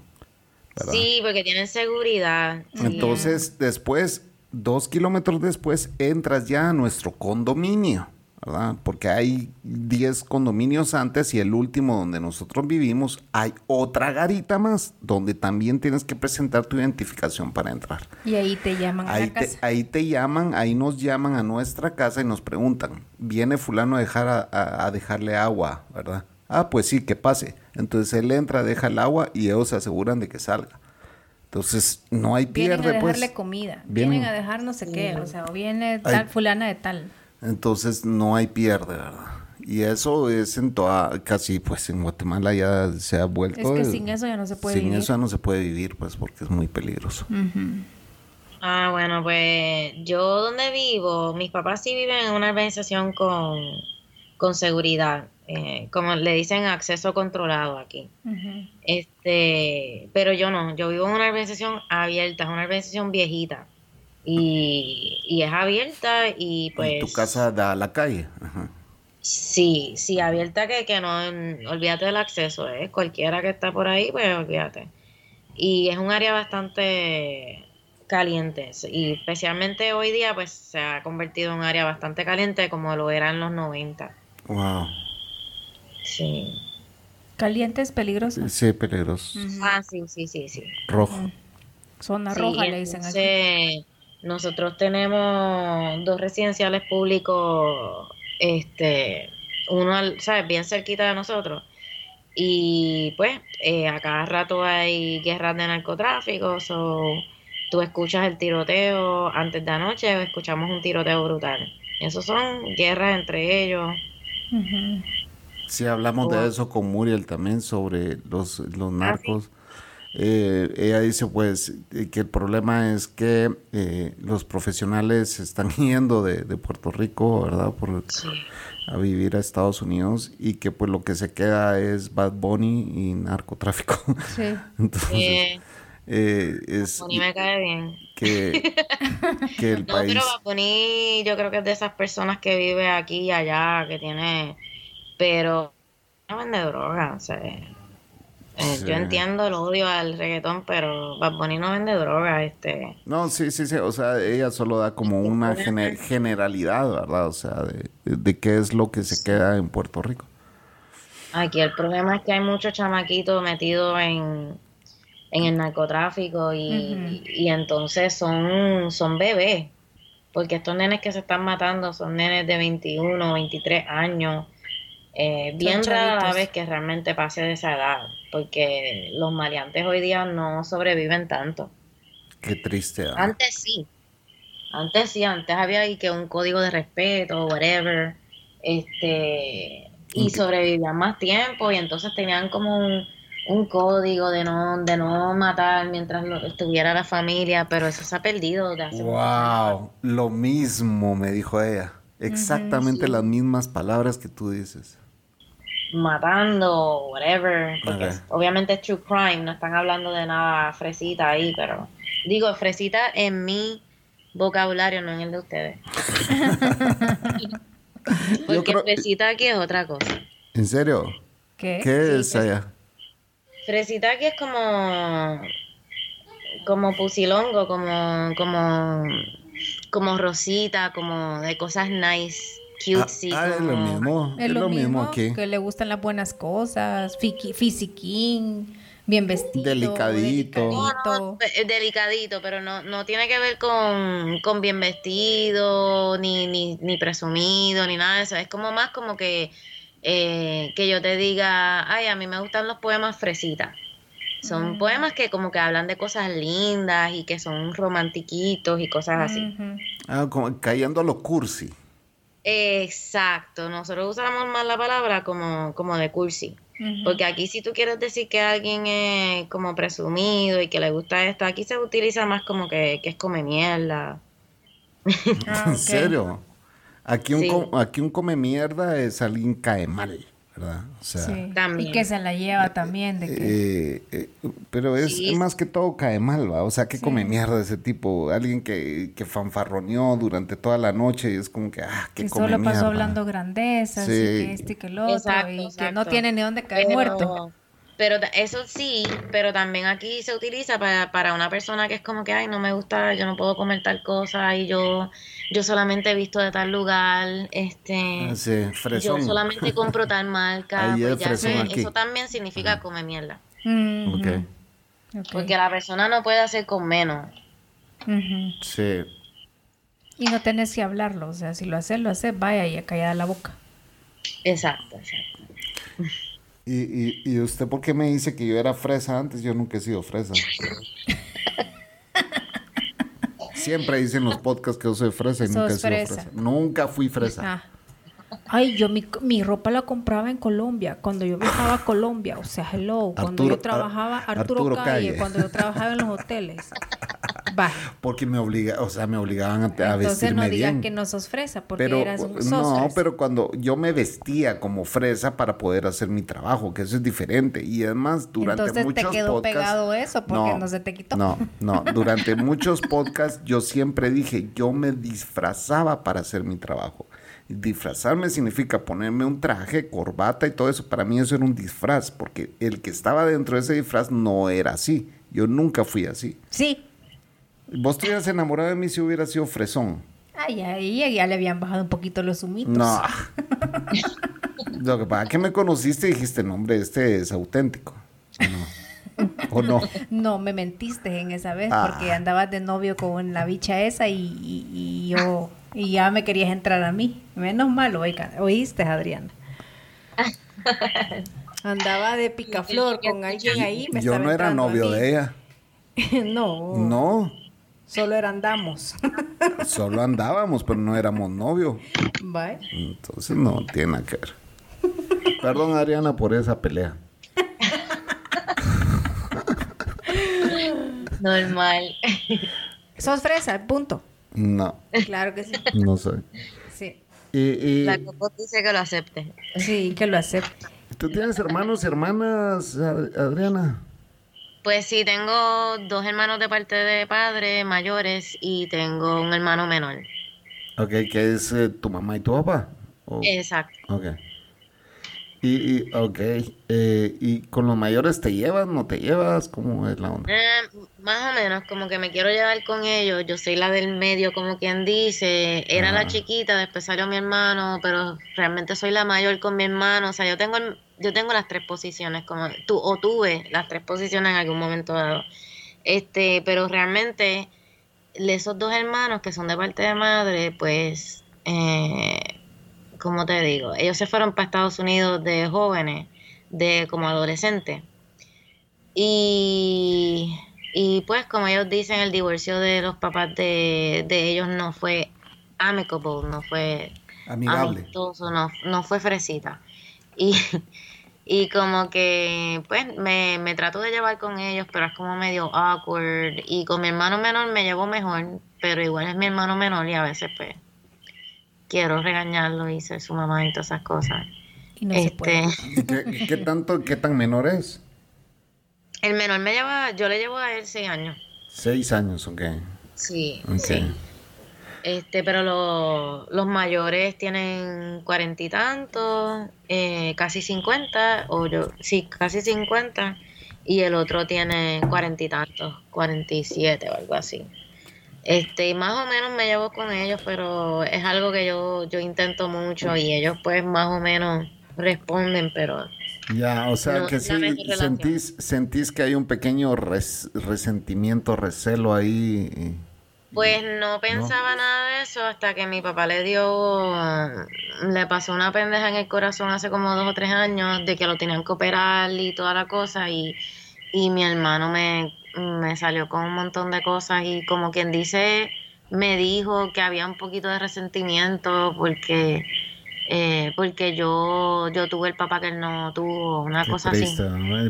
Sí, porque tienen seguridad. Entonces, después dos kilómetros después entras ya a nuestro condominio, ¿verdad? Porque hay 10 condominios antes y el último donde nosotros vivimos hay otra garita más donde también tienes que presentar tu identificación para entrar. Y ahí te llaman ahí a la casa. ahí te llaman, ahí nos llaman a nuestra casa y nos preguntan, ¿viene fulano a, dejar a, a dejarle agua, verdad? Ah, pues sí, que pase. Entonces él entra, deja el agua y ellos se aseguran de que salga. Entonces, no hay pierde, Vienen a pues. dejarle comida. Vienen, a dejar no sé qué. O sea, o viene tal fulana de tal. Entonces, no hay pierde, ¿verdad? Y eso es en toda, casi pues en Guatemala ya se ha vuelto. Es que sin eso ya no se puede vivir. Sin eso ya no se puede vivir, pues, porque es muy peligroso. Ah, bueno, pues yo donde vivo, mis papás sí viven en una organización con, con seguridad. Eh, como le dicen, acceso controlado aquí. Este, pero yo no, yo vivo en una organización abierta, es una organización viejita. Y, es abierta y pues... ¿Tu casa da a la calle? Sí, sí, abierta que, que no, olvídate del acceso, ¿eh? cualquiera que está por ahí, pues olvídate. Y es un área bastante caliente y especialmente hoy día pues se ha convertido en un área bastante caliente como lo era en los 90. Wow. Sí. ¿Calientes, peligrosos? Sí, peligrosos. Ah, sí, sí, sí, sí. Rojo. Zona roja le dicen aquí. nosotros tenemos dos residenciales públicos, este, uno, ¿sabes? Bien cerquita de nosotros. Y pues, eh, a cada rato hay guerras de narcotráfico, o tú escuchas el tiroteo antes de anoche, o escuchamos un tiroteo brutal. Eso son guerras entre ellos. Sí, hablamos de eso con Muriel también, sobre los, los ah, narcos. Eh, ella dice pues eh, que el problema es que eh, los profesionales están yendo de, Puerto Rico, ¿verdad? Por, A vivir a Estados Unidos y que pues lo que se queda es Bad Bunny y narcotráfico. Sí. Entonces, es... Bunny me cae bien. Que, que el no, pero Bad Bunny yo creo que es de esas personas que vive aquí y allá, que tiene... Pero no vende droga, o sea eh, yo entiendo el odio al reggaetón, pero Bad Bunny no vende droga, este. No, sí, sí, sí, o sea, ella solo da como una generalidad, ¿verdad? O sea, de, qué es lo que se queda en Puerto Rico. Aquí el problema es que hay muchos chamaquitos metidos en, en el narcotráfico y, y entonces son, son bebés, porque estos nenes que se están matando son nenes de 21, 23 años eh, bien rara vez que realmente pase de esa edad, porque los maleantes hoy día no sobreviven tanto. Qué triste. Antes sí, antes sí, antes había ahí que un código de respeto, whatever, este, y sobrevivían más tiempo y entonces tenían como un, código de no, de no matar mientras estuviera la familia, pero eso se ha perdido de hace Wow, lo mismo me dijo ella. Exactamente las mismas palabras que tú dices matando, whatever, porque obviamente es true crime, no están hablando de nada fresita ahí, pero digo fresita en mi vocabulario, no en el de ustedes. porque fresita aquí es otra cosa. ¿En serio? ¿Qué? ¿Qué es allá? Fresita aquí es como como pusilongo, como como como rosita, como de cosas nice cutesy. Ah, ah es lo mismo. Es, lo, mismo, aquí. Que le gustan las buenas cosas, fisiquín, bien vestido. Delicadito. Delicadito. pero no, no tiene que ver con, con bien vestido, ni, ni, ni, presumido, ni nada de eso. Es como más como que, eh, que yo te diga, ay, a mí me gustan los poemas fresitas. Son mm. poemas que como que hablan de cosas lindas y que son romantiquitos y cosas así. Ah, como cayendo a lo cursi. Exacto, nosotros usamos más la palabra como, como de cursi. Porque aquí si tú quieres decir que alguien es como presumido y que le gusta esto, aquí se utiliza más como que, que es come mierda. Ah, ¿En serio? Aquí un, aquí un come mierda es alguien cae mal. ¿verdad? O sea, Y que se la lleva también. De eh, eh, pero es más que todo cae mal, ¿va? O sea, que come mierda ese tipo. Alguien que, que fanfarroneó durante toda la noche y es como que, ah, que, come solo pasó hablando grandezas y que este y que el otro y que no tiene ni dónde caer muerto. Pero eso sí, pero también aquí se utiliza para, para una persona que es como que, ay, no me gusta, yo no puedo comer tal cosa y yo, yo solamente he visto de tal lugar, este, ah, yo solamente compro tal marca, pues eso también significa comer mierda. Porque la persona no puede hacer con menos. Sí. Y no tenés que hablarlo, o sea, si lo haces, lo haces, vaya y a callar la boca. Exacto, exacto. ¿Y, y, usted por qué me dice que yo era fresa antes? Yo nunca he sido fresa. Siempre dicen los podcasts que yo soy fresa y nunca he sido fresa. Nunca fui fresa. Ah. Ay, yo mi, mi, ropa la compraba en Colombia, cuando yo viajaba a Colombia, o sea, hello, cuando yo trabajaba, Arturo, Calle, cuando yo trabajaba en los hoteles. Porque me obliga, o sea, me obligaban a, a Entonces vestirme no digas que no sos fresa, porque eras un No, pero cuando yo me vestía como fresa para poder hacer mi trabajo, que eso es diferente. Y además, durante Entonces muchos te quedó pegado eso, porque no, se te quitó. No, no, durante muchos podcasts yo siempre dije, yo me disfrazaba para hacer mi trabajo. Disfrazarme significa ponerme un traje, corbata y todo eso. Para mí eso era un disfraz, porque el que estaba dentro de ese disfraz no era así. Yo nunca fui así. Sí, Vos te hubieras enamorado de mí si hubiera sido fresón. Ay, ahí ya le habían bajado un poquito los humitos. No. Lo que pasa es que me conociste y dijiste, no, hombre, este es auténtico. No. ¿O no? No, me mentiste en esa vez porque ah. andabas de novio con la bicha esa y, yo y ya me querías entrar a mí. Menos mal, oíste, Adriana. Andaba de picaflor con alguien ahí. Me yo no era novio de ella. no. No. Solo era andamos. Solo andábamos, pero no éramos novios. Bye. Entonces no tiene nada que ver. Perdón, Adriana, por esa pelea. Normal. ¿Sos fresa? Punto. No. Claro que sí. No soy. Sí. Y, La coco dice que lo acepte. Sí, que lo acepte. ¿Tú tienes hermanos y hermanas, Adriana? Pues sí, tengo dos hermanos de parte de padre mayores y tengo un hermano menor. Ok, ¿qué es eh, tu mamá y tu papá? Exacto. Ok. Y, y ok, eh, ¿y con los mayores te llevas, no te llevas? ¿Cómo es la onda? Eh, más o menos, como que me quiero llevar con ellos. Yo soy la del medio, como quien dice. Era la chiquita, después salió mi hermano, pero realmente soy la mayor con mi hermano. O sea, yo tengo, yo tengo las tres posiciones, como tú, o tuve las tres posiciones en algún momento dado. Este, pero realmente, esos dos hermanos que son de parte de madre, pues... Eh, como te digo, ellos se fueron para Estados Unidos de jóvenes, de como adolescentes. Y, y pues como ellos dicen, el divorcio de los papás de, ellos no fue amicable, no fue amigable, amistoso, no, no fue fresita. Y, y como que pues me, me trato de llevar con ellos, pero es como medio awkward. Y con mi hermano menor me llevo mejor, pero igual es mi hermano menor y a veces pues quiero regañarlo y ser su mamá y todas esas cosas. Y no se puede. Este, ¿Qué, tanto, qué tan menor es? El menor me lleva, yo le llevo a él seis años. Seis años, ok. Sí, sí. Este, pero los mayores tienen cuarenta y tantos, eh, casi cincuenta, o yo, sí, casi cincuenta, y el otro tiene cuarenta y tantos, cuarenta y siete o algo así. Este, más o menos me llevo con ellos, pero es algo que yo, yo intento mucho y ellos pues más o menos responden, pero... Ya, o sea que sí, sentís, sentís que hay un pequeño resentimiento, recelo ahí. Pues no pensaba nada de eso hasta que mi papá le dio, le pasó una pendeja en el corazón hace como dos o tres años de que lo tenían que operar y toda la cosa y, y mi hermano me me salió con un montón de cosas y como quien dice, me dijo que había un poquito de resentimiento porque eh, porque yo yo tuve el papá que él no tuvo, una cosa así.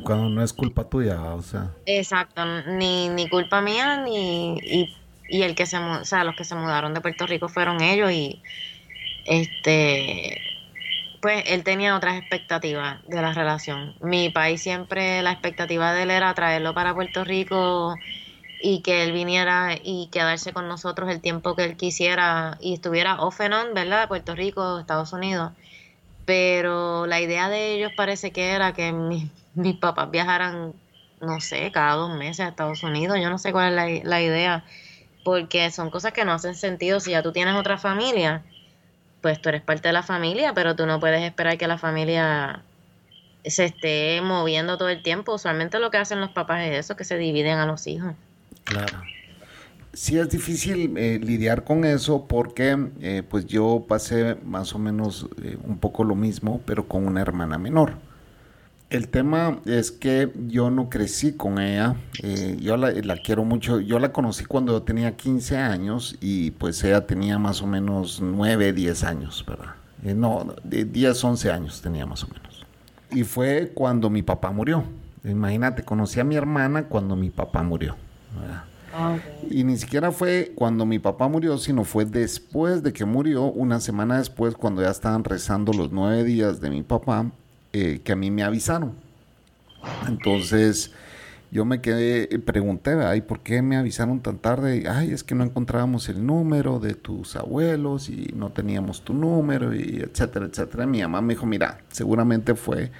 Cuando no es culpa tuya, o sea. Exacto, ni, ni culpa mía, ni y, y el que se, o sea, los que se mudaron de Puerto Rico fueron ellos y este pues él tenía otras expectativas de la relación. Mi país siempre la expectativa de él era traerlo para Puerto Rico y que él viniera y quedarse con nosotros el tiempo que él quisiera y estuviera off and on, ¿verdad? Puerto Rico, Estados Unidos. Pero la idea de ellos parece que era que mis papás viajaran, no sé, cada dos meses a Estados Unidos. Yo no sé cuál es la, la idea, porque son cosas que no hacen sentido si ya tú tienes otra familia pues tú eres parte de la familia, pero tú no puedes esperar que la familia se esté moviendo todo el tiempo. Usualmente lo que hacen los papás es eso, que se dividen a los hijos. Claro. Sí es difícil eh, lidiar con eso porque eh, pues yo pasé más o menos eh, un poco lo mismo, pero con una hermana menor. El tema es que yo no crecí con ella, eh, yo la, quiero mucho, yo la conocí cuando yo tenía 15 años y pues ella tenía más o menos 9, 10 años, ¿verdad? Eh, no, de 10, 11 años tenía más o menos. Y fue cuando mi papá murió. Imagínate, conocí a mi hermana cuando mi papá murió. Ah, y ni siquiera fue cuando mi papá murió, sino fue después de que murió, una semana después, cuando ya estaban rezando los nueve días de mi papá, eh, que a mí me avisaron. Entonces yo me quedé, pregunté, ay, ¿por qué me avisaron tan tarde? Ay, es que no encontrábamos el número de tus abuelos y no teníamos tu número y etcétera, etcétera. Mi mamá me dijo, mira, seguramente fue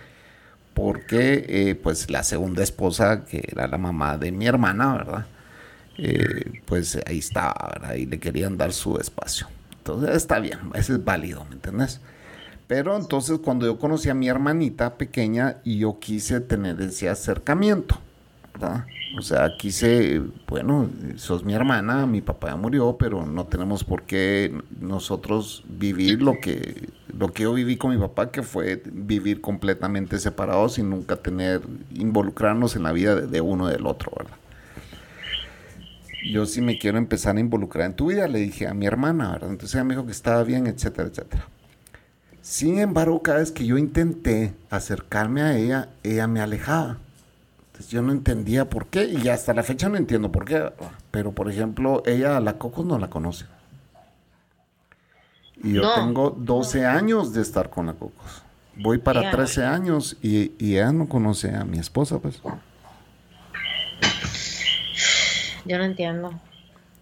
porque eh, pues la segunda esposa, que era la mamá de mi hermana, ¿verdad? Eh, pues ahí estaba, ¿verdad? Y le querían dar su espacio. Entonces está bien, ese es válido, ¿me entiendes? Pero entonces cuando yo conocí a mi hermanita pequeña y yo quise tener ese acercamiento, ¿verdad? O sea, quise, bueno, sos mi hermana, mi papá ya murió, pero no tenemos por qué nosotros vivir lo que, lo que yo viví con mi papá, que fue vivir completamente separados y nunca tener, involucrarnos en la vida de, uno del otro, ¿verdad? Yo sí me quiero empezar a involucrar en tu vida, le dije a mi hermana, ¿verdad? Entonces ella me dijo que estaba bien, etcétera, etcétera. Sin embargo, cada vez que yo intenté acercarme a ella, ella me alejaba yo no entendía por qué y hasta la fecha no entiendo por qué. Pero por ejemplo, ella a la Cocos no la conoce. Y yo tengo 12 años de estar con la Cocos. Voy para 13 años y, y, ella no conoce a mi esposa, pues. Yo no entiendo.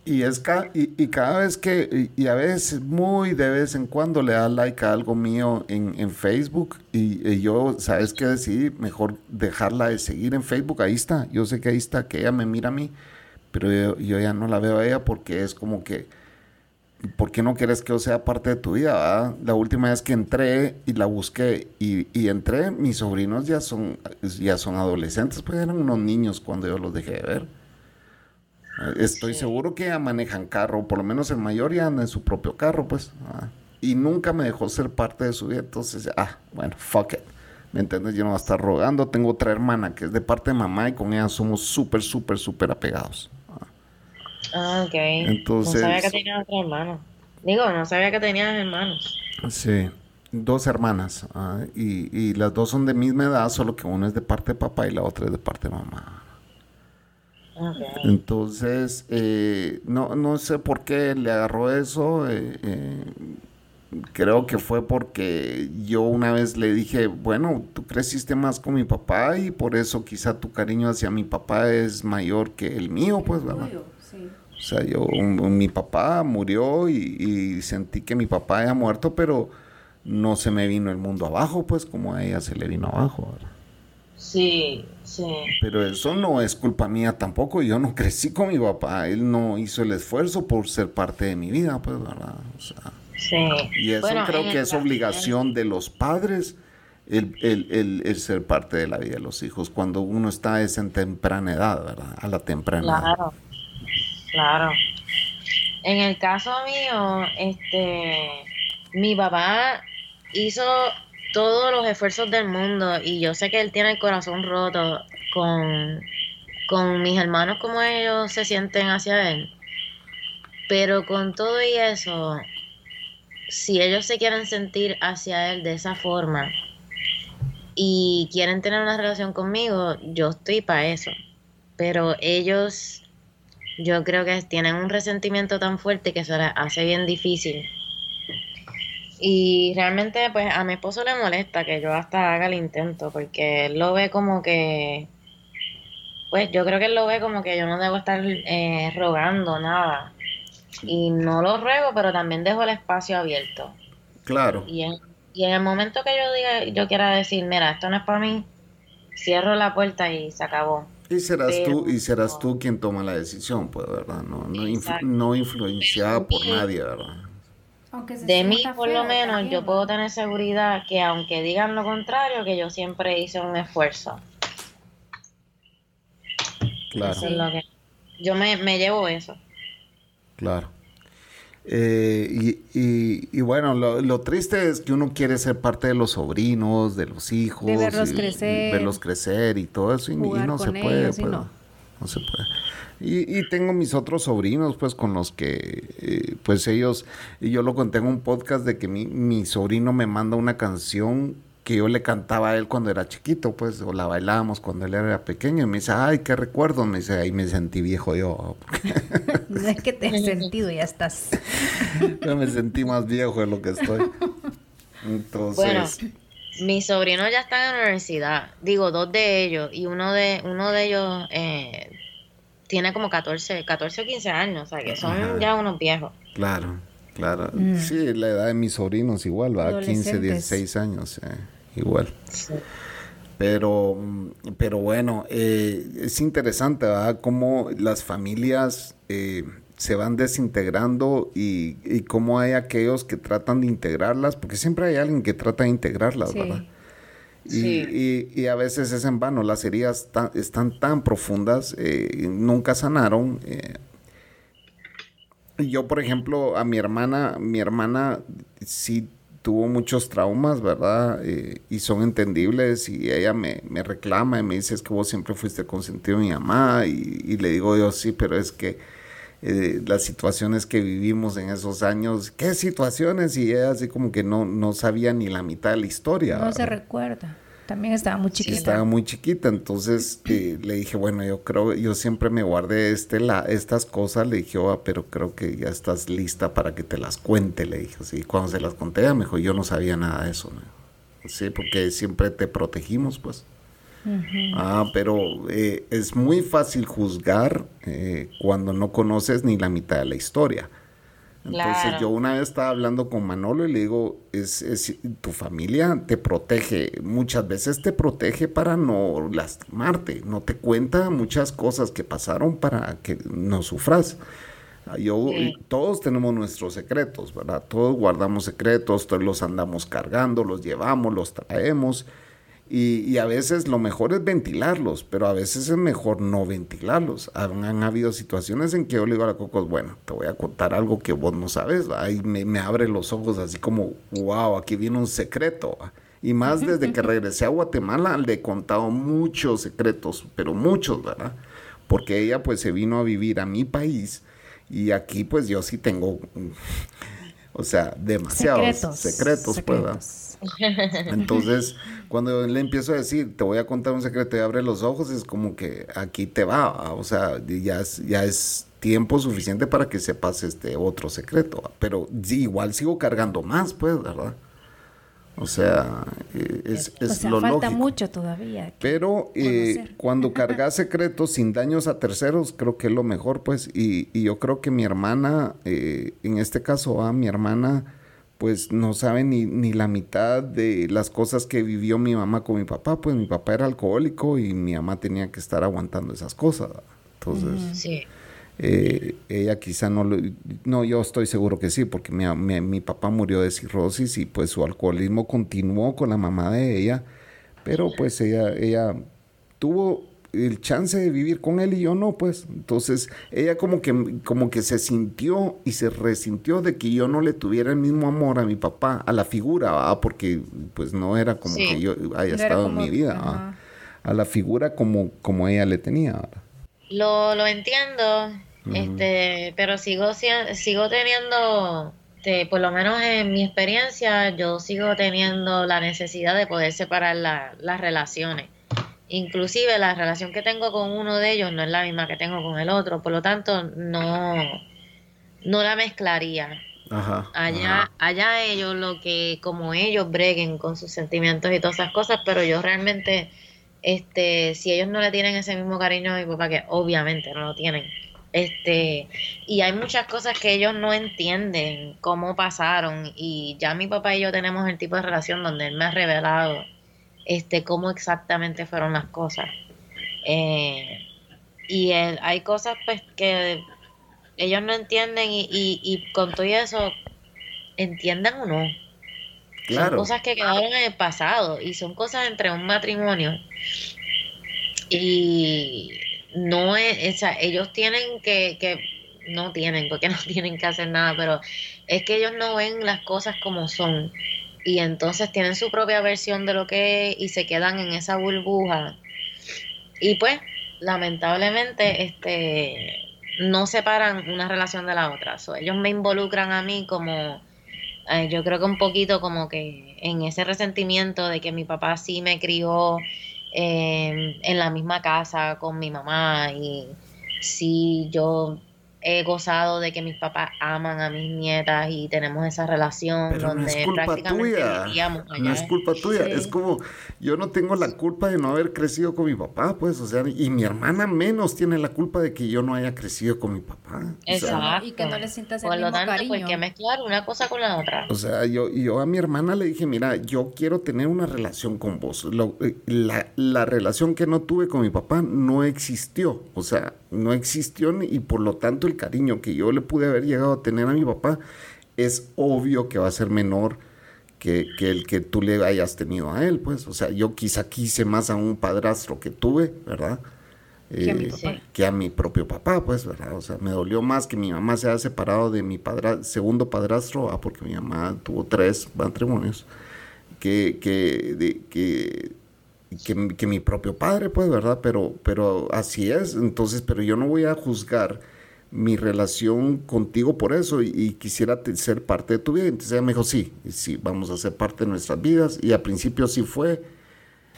Y, es y, cada vez que, y, a veces, muy de vez en cuando le da like a algo mío en, Facebook y, yo, ¿sabes qué decidí? Mejor dejarla de seguir en Facebook, ahí está, yo sé que ahí está, que ella me mira a mí, pero yo, ya no la veo a ella porque es como que, ¿por qué no quieres que yo sea parte de tu vida? La última vez que entré y la busqué y, entré, mis sobrinos ya son, ya son adolescentes, pues eran unos niños cuando yo los dejé de ver. Estoy seguro que ya manejan carro, por lo menos el mayor ya anda en su propio carro, pues. Ah, y nunca me dejó ser parte de su vida, entonces, ah, bueno, fuck it. ¿Me entiendes? Yo no voy a estar rogando. Tengo otra hermana que es de parte de mamá y con ella somos súper, súper, súper apegados. Ah, ok. Entonces. No sabía que tenías otra hermana. Digo, no sabía que tenías hermanos. Sí, dos hermanas. Ah, y, y las dos son de misma edad, solo que una es de parte de papá y la otra es de parte de mamá. Entonces, eh, no, no sé por qué le agarró eso. Eh, eh, creo que fue porque yo una vez le dije, bueno, tú creciste más con mi papá y por eso quizá tu cariño hacia mi papá es mayor que el mío, pues, ¿verdad? O sea, yo, mi papá murió y, sentí que mi papá había muerto, pero no se me vino el mundo abajo, pues, como a ella se le vino abajo, ¿verdad? Sí, sí. Pero eso no es culpa mía tampoco. Yo no crecí con mi papá. Él no hizo el esfuerzo por ser parte de mi vida, pues, ¿verdad? O sea, sí. Y eso creo que es obligación de los padres. El, el, el, ser parte de la vida de los hijos cuando uno está es en temprana edad, ¿verdad? A la temprana claro, Claro. En el caso mío, este, mi papá hizo todos los esfuerzos del mundo y yo sé que él tiene el corazón roto con, con mis hermanos como ellos se sienten hacia él. Pero con todo y eso, si ellos se quieren sentir hacia él de esa forma y quieren tener una relación conmigo, yo estoy para eso. Pero ellos, yo creo que tienen un resentimiento tan fuerte que se les hace bien difícil y realmente, pues a mi esposo le molesta que yo hasta haga el intento, porque él lo ve como que, pues yo creo que él lo ve como que yo no debo estar eh, rogando nada. Y no lo ruego, pero también dejo el espacio abierto. Claro. Y en, y en el momento que yo diga, yo quiera decir, mira, esto no es para mí, cierro la puerta y se acabó. Y serás tú y serás tú quien toma la decisión, pues, ¿verdad? No, no, no influenciada por nadie, ¿verdad? De mí por lo menos yo puedo tener seguridad que aunque digan lo contrario, que yo siempre hice un esfuerzo. Claro. yo me, llevo eso. Claro. Eh, y, bueno, lo, triste es que uno quiere ser parte de los sobrinos, de los hijos, de verlos crecer, verlos crecer y todo eso, y, no se puede. Pues, no. no se puede. Y, y, tengo mis otros sobrinos, pues, con los que, eh, pues ellos, y yo lo conté en un podcast de que mi, mi, sobrino me manda una canción que yo le cantaba a él cuando era chiquito, pues, o la bailábamos cuando él era pequeño, y me dice, ay, qué recuerdo, me dice, ahí me sentí viejo yo. no es que te he sentido, ya estás. yo me sentí más viejo de lo que estoy. Entonces... Bueno. Mis sobrinos ya están en la universidad, digo, dos de ellos, y uno de, uno de ellos eh, tiene como 14, 14 o 15 años, o sea que son ya unos viejos. Claro, claro. Mm. Sí, la edad de mis sobrinos igual, va, 15, 16 años, eh, igual. Pero, pero bueno, eh, es interesante, ¿verdad? Cómo las familias eh, se van desintegrando y, y, cómo hay aquellos que tratan de integrarlas, porque siempre hay alguien que trata de integrarlas, ¿verdad? Y, a veces es en vano, las heridas están tan profundas, eh, nunca sanaron. Eh. Yo, por ejemplo, a mi hermana, mi hermana sí tuvo muchos traumas, ¿verdad? Eh, y son entendibles y ella me, reclama y me dice es que vos siempre fuiste consentido de mi mamá y, le digo yo sí, pero es que las situaciones que vivimos en esos años, ¿qué situaciones? Y ella así como que no, no sabía ni la mitad de la historia. No se recuerda. También estaba muy chiquita. estaba muy chiquita, entonces eh, le dije, bueno, yo creo, yo siempre me guardé este, la, estas cosas, le dije, oh, pero creo que ya estás lista para que te las cuente, le dije, sí, cuando se las conté, me dijo, yo no sabía nada de eso, sí, porque siempre te protegimos, pues. Ah, pero eh, es muy fácil juzgar eh, cuando no conoces ni la mitad de la historia. Entonces yo una vez estaba hablando con Manolo y le digo, es, es, tu familia te protege, muchas veces te protege para no lastimarte, no te cuenta muchas cosas que pasaron para que no sufras. Yo, Todos tenemos nuestros secretos, ¿verdad? Todos guardamos secretos, todos los andamos cargando, los llevamos, los traemos. Y, a veces lo mejor es ventilarlos, pero a veces es mejor no ventilarlos. Han, habido situaciones en que yo le digo a la Cocos, bueno, te voy a contar algo que vos no sabes. Ahí me, abre los ojos así como, wow, aquí viene un secreto. Y más desde que regresé a Guatemala le he contado muchos secretos, pero muchos, ¿verdad? Porque ella pues se vino a vivir a mi país y aquí pues yo sí tengo, o sea, demasiados secretos, pues, entonces, cuando le empiezo a decir, te voy a contar un secreto y abre los ojos, es como que aquí te va, o sea, ya es, ya es tiempo suficiente para que sepas este otro secreto, pero igual sigo cargando más, pues, ¿verdad? O sea, eh, es, es o sea, falta mucho todavía. Pero eh, cuando cargas secretos sin daños a terceros, creo que es lo mejor, pues. Y, y yo creo que mi hermana, eh, en este caso, a mi hermana, pues no sabe ni, ni, la mitad de las cosas que vivió mi mamá con mi papá, pues mi papá era alcohólico y mi mamá tenía que estar aguantando esas cosas. Entonces, eh, ella quizá no lo... No, yo estoy seguro que sí, porque mi, mi, mi, papá murió de cirrosis y pues su alcoholismo continuó con la mamá de ella, pero pues ella, ella tuvo el chance de vivir con él y yo no, pues. Entonces, ella como que, como que se sintió y se resintió de que yo no le tuviera el mismo amor a mi papá, a la figura, porque pues no era como que yo haya estado en mi vida, a la figura como, como ella le tenía. Lo, lo entiendo, este, pero sigo, sigo teniendo, por lo menos en mi experiencia, yo sigo teniendo la necesidad de poder separar las relaciones Inclusive la relación que tengo con uno de ellos no es la misma que tengo con el otro, por lo tanto no, no la mezclaría. allá, allá ellos lo que, como ellos breguen con sus sentimientos y todas esas cosas, pero yo realmente, este, si ellos no le tienen ese mismo cariño a mi papá, que obviamente no lo tienen, este, y hay muchas cosas que ellos no entienden cómo pasaron, y ya mi papá y yo tenemos el tipo de relación donde él me ha revelado este, cómo exactamente fueron las cosas. Eh, y hay cosas pues que ellos no entienden y, y, con todo eso, entiendan o no. Claro. Son cosas que quedaron en el pasado y son cosas entre un matrimonio. Y no es, o ellos tienen que, que, no tienen, porque no tienen que hacer nada, pero es que ellos no ven las cosas como son y entonces tienen su propia versión de lo que es y se quedan en esa burbuja. Y pues, lamentablemente, este no separan una relación de la otra. ellos me involucran a mí como, eh, yo creo que un poquito como que en ese resentimiento de que mi papá sí me crió eh, en la misma casa con mi mamá y sí yo he gozado de que mis papás aman a mis nietas y tenemos esa relación donde no es culpa prácticamente tuya. No es culpa tuya, es como yo no tengo la culpa de no haber crecido con mi papá, pues, o sea, y mi hermana menos tiene la culpa de que yo no haya crecido con mi papá. Exacto. y que no le sientas el Por lo tanto, pues que mezclar una cosa con la otra. O sea, yo, yo a mi hermana le dije, mira, yo quiero tener una relación con vos. Eh, la, la relación que no tuve con mi papá no existió, o sea, no existió y por lo tanto el cariño que yo le pude haber llegado a tener a mi papá es obvio que va a ser menor que, el que tú le hayas tenido a él, pues. O sea, yo quizá quise más a un padrastro que tuve, ¿verdad? que, a mi eh, que a mi propio papá, pues, ¿verdad? O sea, me dolió más que mi mamá se haya separado de mi segundo padrastro, ah, porque mi mamá tuvo tres matrimonios, que, que, que, que, mi propio padre, pues, ¿verdad? Pero, pero así es, entonces, pero yo no voy a juzgar mi relación contigo por eso y, quisiera ser parte de tu vida. Entonces ella me dijo, sí, sí, vamos a ser parte de nuestras vidas. Y al principio sí fue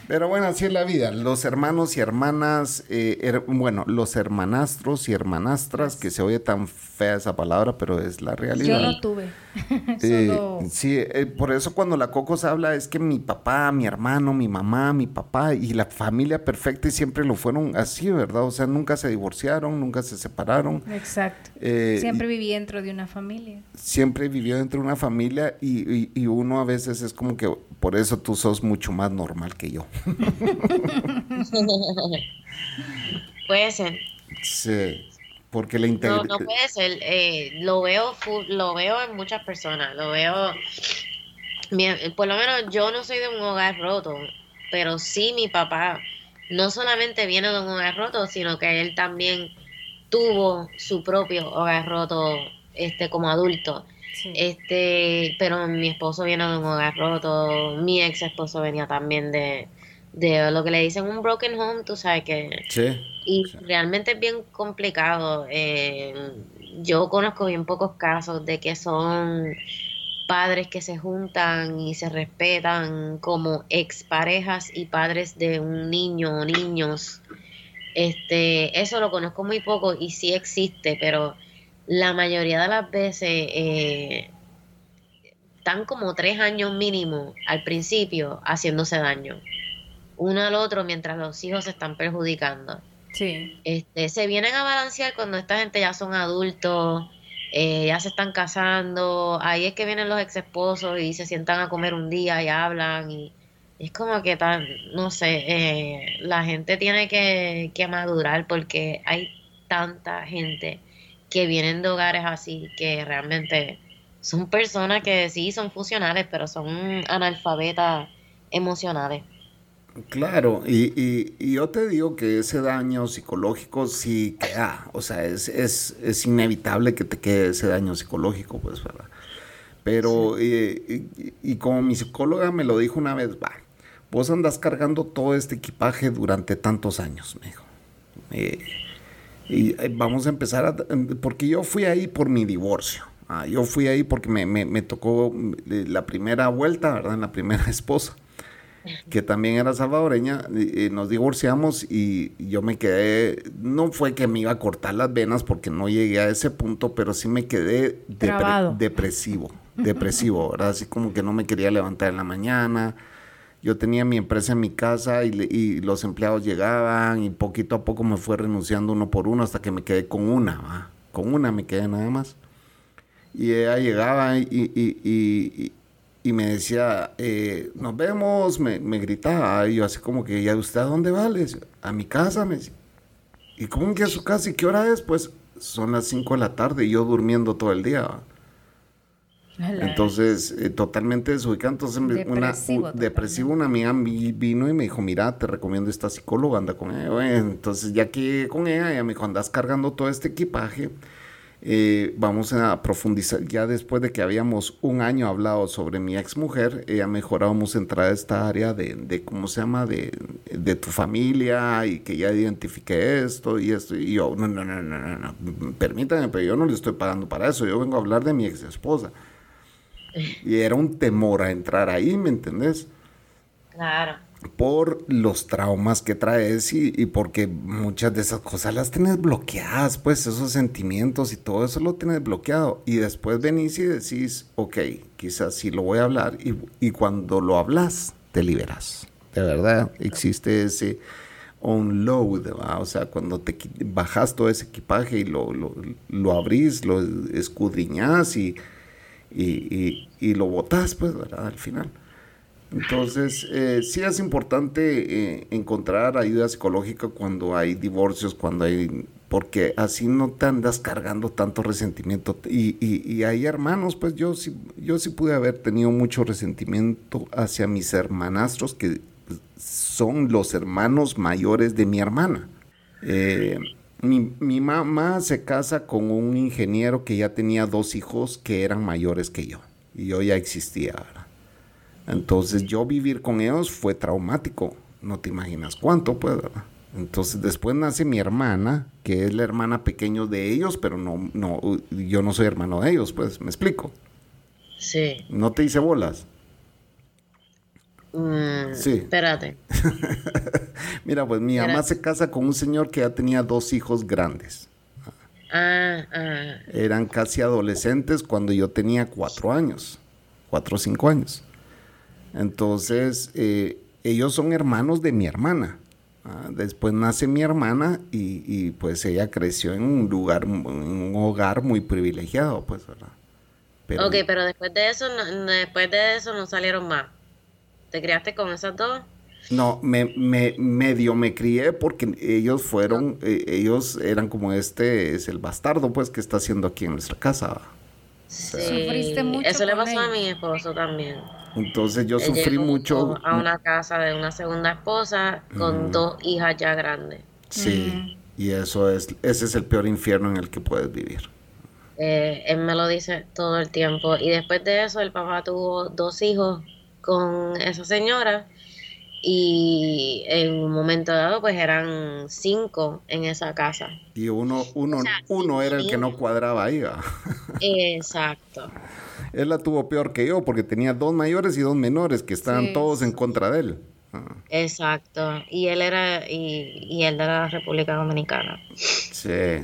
pero bueno, así es la vida. Los hermanos y hermanas, eh, bueno, los hermanastros y hermanastras, que se oye tan fea esa palabra, pero es la realidad. Yo no tuve. Eh, sí, eh, por eso cuando la Cocos habla es que mi papá, mi hermano, mi mamá, mi papá y la familia perfecta y siempre lo fueron así, ¿verdad? O sea, nunca se divorciaron, nunca se separaron. Exacto. siempre viví dentro de una familia. Siempre vivió dentro de una familia y, y uno a veces es como que por eso tú sos mucho más normal que yo. puede ser. Sí, porque la integridad... No, no puede ser. Eh, lo, veo, lo veo en muchas personas. Lo veo... Por lo menos yo no soy de un hogar roto, pero sí mi papá no solamente viene de un hogar roto, sino que él también tuvo su propio hogar roto este como adulto. Este, pero mi esposo viene de un hogar roto, mi ex esposo venía también de, de lo que le dicen un broken home, tú sabes que... Sí. Y realmente es bien complicado. Eh, yo conozco bien pocos casos de que son padres que se juntan y se respetan como exparejas y padres de un niño o niños. Este, eso lo conozco muy poco y sí existe, pero la mayoría de las veces eh, están como tres años mínimo al principio haciéndose daño uno al otro mientras los hijos se están perjudicando. Sí. Este, se vienen a balancear cuando esta gente ya son adultos, eh, ya se están casando, ahí es que vienen los ex esposos y se sientan a comer un día y hablan y es como que tal, no sé, eh, la gente tiene que, que madurar porque hay tanta gente que vienen de hogares así que realmente son personas que sí son funcionales, pero son analfabetas emocionales. Claro, y, yo te digo que ese daño psicológico sí queda, o sea, es, es, es inevitable que te quede ese daño psicológico, pues, ¿verdad? Pero, eh, y, como mi psicóloga me lo dijo una vez, va, vos andas cargando todo este equipaje durante tantos años, me dijo. Eh, y eh, vamos a empezar a, porque yo fui ahí por mi divorcio. Ah, yo fui ahí porque me, me, me tocó la primera vuelta, ¿verdad? La primera esposa que también era salvadoreña, y, nos divorciamos y yo me quedé, no fue que me iba a cortar las venas porque no llegué a ese punto, pero sí me quedé depresivo, depresivo, ¿verdad? Así como que no me quería levantar en la mañana. Yo tenía mi empresa en mi casa y, los empleados llegaban y poquito a poco me fue renunciando uno por uno hasta que me quedé con una, con una me quedé nada más. Y ella llegaba y, y me decía, eh, nos vemos, me, gritaba, y yo así como que, ¿y a usted a dónde va? a mi casa, me decía. ¿Y cómo que a su casa? ¿Y qué hora es? Pues son las 5 de la tarde y yo durmiendo todo el día. Entonces, eh, totalmente desubicado. Entonces, depresivo, una, depresivo, una amiga vino y me dijo, mira, te recomiendo esta psicóloga, anda con ella. entonces, ya que con ella, ella me dijo, andas cargando todo este equipaje eh, vamos a profundizar, ya después de que habíamos un año hablado sobre mi ex mujer, ella mejor vamos a entrar a esta área de, ¿cómo se llama?, de, tu familia y que ya identifique esto y esto. Y yo, no, no, no, no, no, no, permítame, pero yo no le estoy pagando para eso, yo vengo a hablar de mi ex esposa. Y era un temor a entrar ahí, ¿me entendés? Claro por los traumas que traes y, porque muchas de esas cosas las tienes bloqueadas, pues esos sentimientos y todo eso lo tienes bloqueado. Y después venís y decís, ok, quizás sí lo voy a hablar y, cuando lo hablas, te liberas. De verdad, existe ese unload, o sea, cuando te bajas todo ese equipaje y lo, lo, abrís, lo escudriñas y, y, y lo botas, pues, ¿verdad? Al final. Entonces, eh, sí es importante eh, encontrar ayuda psicológica cuando hay divorcios, cuando hay porque así no te andas cargando tanto resentimiento. Y, y, hay hermanos, pues yo sí, yo sí pude haber tenido mucho resentimiento hacia mis hermanastros, que son los hermanos mayores de mi hermana. Eh, mi, mi, mamá se casa con un ingeniero que ya tenía dos hijos que eran mayores que yo. Y yo ya existía. Entonces yo vivir con ellos fue traumático. No te imaginas cuánto, pues, Entonces después nace mi hermana, que es la hermana pequeño de ellos, pero no, no, yo no soy hermano de ellos, pues, me explico. Sí. No te hice bolas. Mm, sí. Espérate. Mira, pues mi mamá se casa con un señor que ya tenía dos hijos grandes. Ah, ah. Eran casi adolescentes cuando yo tenía cuatro años, cuatro o cinco años. Entonces, eh, ellos son hermanos de mi hermana. Ah, después nace mi hermana y, pues ella creció en un lugar, en un hogar muy privilegiado, pues, ¿verdad? Pero, ok, pero después de eso, después de eso no salieron más. ¿Te criaste con esas dos? No, me, me, medio me crié porque ellos fueron, eh, ellos eran como este, es el bastardo pues que está haciendo aquí en nuestra casa. Sí, Sufriste mucho eso le pasó a mi esposo también. Entonces yo sufrí mucho. A una casa de una segunda esposa con dos hijas ya grandes. Sí, y eso es, ese es el peor infierno en el que puedes vivir. Eh, él me lo dice todo el tiempo. Y después de eso, el papá tuvo dos hijos con esa señora y en un momento dado pues eran cinco en esa casa. Y uno, uno, uno era el que no cuadraba ahí. Exacto. Él la tuvo peor que yo porque tenía dos mayores y dos menores que estaban todos en contra de él. Ah. Exacto. Y él era, y, y él de la República Dominicana. Sí.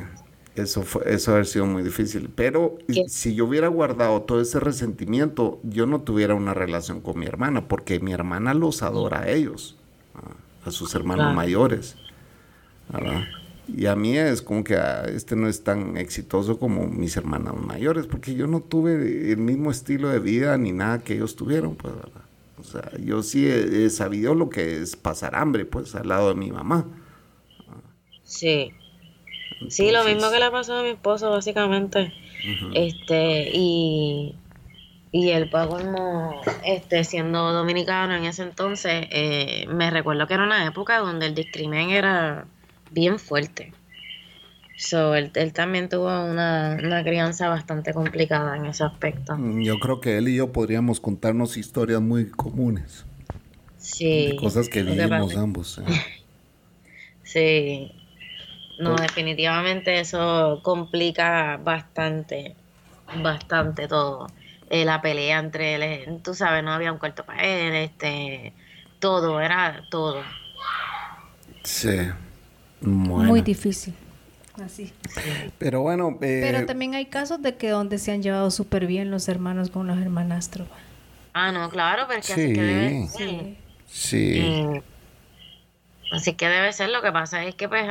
Eso fue, eso haber sido muy difícil. Pero si yo hubiera guardado todo ese resentimiento, yo no tuviera una relación con mi hermana, porque mi hermana los adora a ellos, a, sus hermanos mayores. Y a mí es como que ah, este no es tan exitoso como mis hermanos mayores, porque yo no tuve el mismo estilo de vida ni nada que ellos tuvieron, pues, O sea, yo sí he, sabido lo que es pasar hambre, pues, al lado de mi mamá. Sí. Sí, lo mismo que le pasó a mi esposo, básicamente. Este, y, y él, pues, como este, siendo dominicano en ese entonces, eh, me recuerdo que era una época donde el discrimen era bien fuerte. So, él, también tuvo una, una, crianza bastante complicada en ese aspecto. Mm, yo creo que él y yo podríamos contarnos historias muy comunes. Sí. cosas que vivimos ambos. ¿eh? sí. No, definitivamente eso complica bastante, bastante todo. Eh, la pelea entre él, tú sabes, no había un cuarto para él, este, todo, era todo. Sí. Muy difícil. Así. Pero bueno. Eh, Pero también hay casos de que donde se han llevado súper bien los hermanos con los hermanastros. Ah, no, claro, pero que sí. Sí. sí. Así que debe ser, lo que pasa es que pues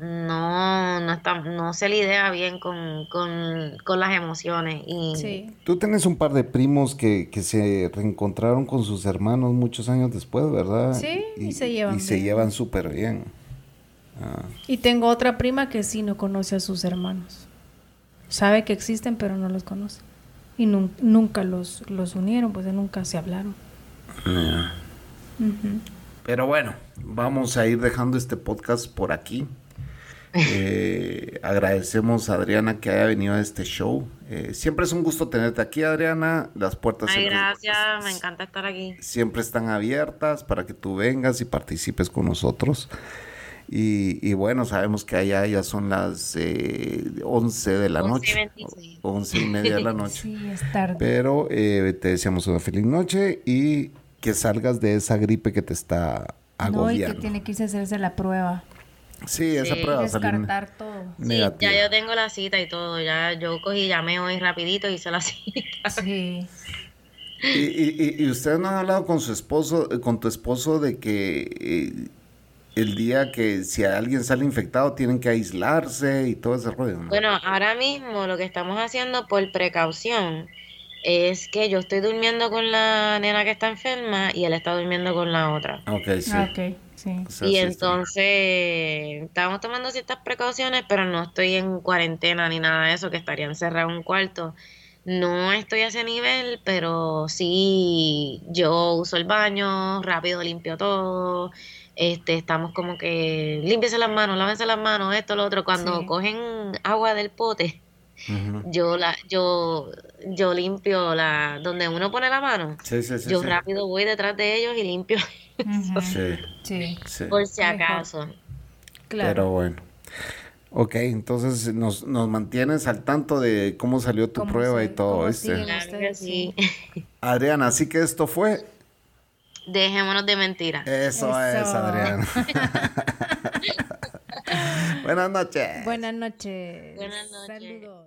no, no, está, no se lidia bien con, las emociones. Y... Tú tienes un par de primos que, se reencontraron con sus hermanos muchos años después, ¿verdad? Sí, y, se llevan Y se llevan súper bien. Ah. Y tengo otra prima que sí no conoce a sus hermanos. Sabe que existen, pero no los conoce. Y nunca los, los unieron, pues nunca se hablaron. Pero bueno, vamos a ir dejando este podcast por aquí. Eh, agradecemos a Adriana que haya venido a este show. Eh, siempre es un gusto tenerte aquí, Adriana. Las puertas Ay, gracias, me encanta estar aquí. Siempre están abiertas para que tú vengas y participes con nosotros. Y, bueno, sabemos que allá ya son las eh, 11 de la noche. 11 y media de la noche. sí, es tarde. Pero eh, te deseamos una feliz noche y que salgas de esa gripe que te está agobiando. No, y que tiene que irse a hacerse la prueba. Sí, esa prueba. Descartar todo. Sí, ya yo tengo la cita y todo. Ya yo cogí, llamé hoy rapidito y hice la cita. Sí. Y, y, y, ustedes no han hablado con su esposo, con tu esposo de que eh, el día que si alguien sale infectado tienen que aislarse y todo ese rollo. Bueno, ahora mismo lo que estamos haciendo por precaución es que yo estoy durmiendo con la nena que está enferma y él está durmiendo con la otra. Ok, sí. Ah, y entonces estamos tomando ciertas precauciones, pero no estoy en cuarentena ni nada de eso, que estaría encerrado en un cuarto. No estoy a ese nivel, pero sí yo uso el baño, rápido limpio todo. Este, estamos como que límpiese las manos, lávense las manos, esto, lo otro. Cuando cogen agua del pote, yo la, yo, yo limpio la, donde uno pone la mano. yo rápido voy detrás de ellos y limpio. sí. Por si acaso. Claro. Pero bueno. Ok, entonces nos, nos mantienes al tanto de cómo salió tu prueba y todo. este. sí. Adriana, así que esto fue. Dejémonos de mentiras. Eso, es, Adriana. Buenas noches. Buenas noches. Buenas noches. Saludos.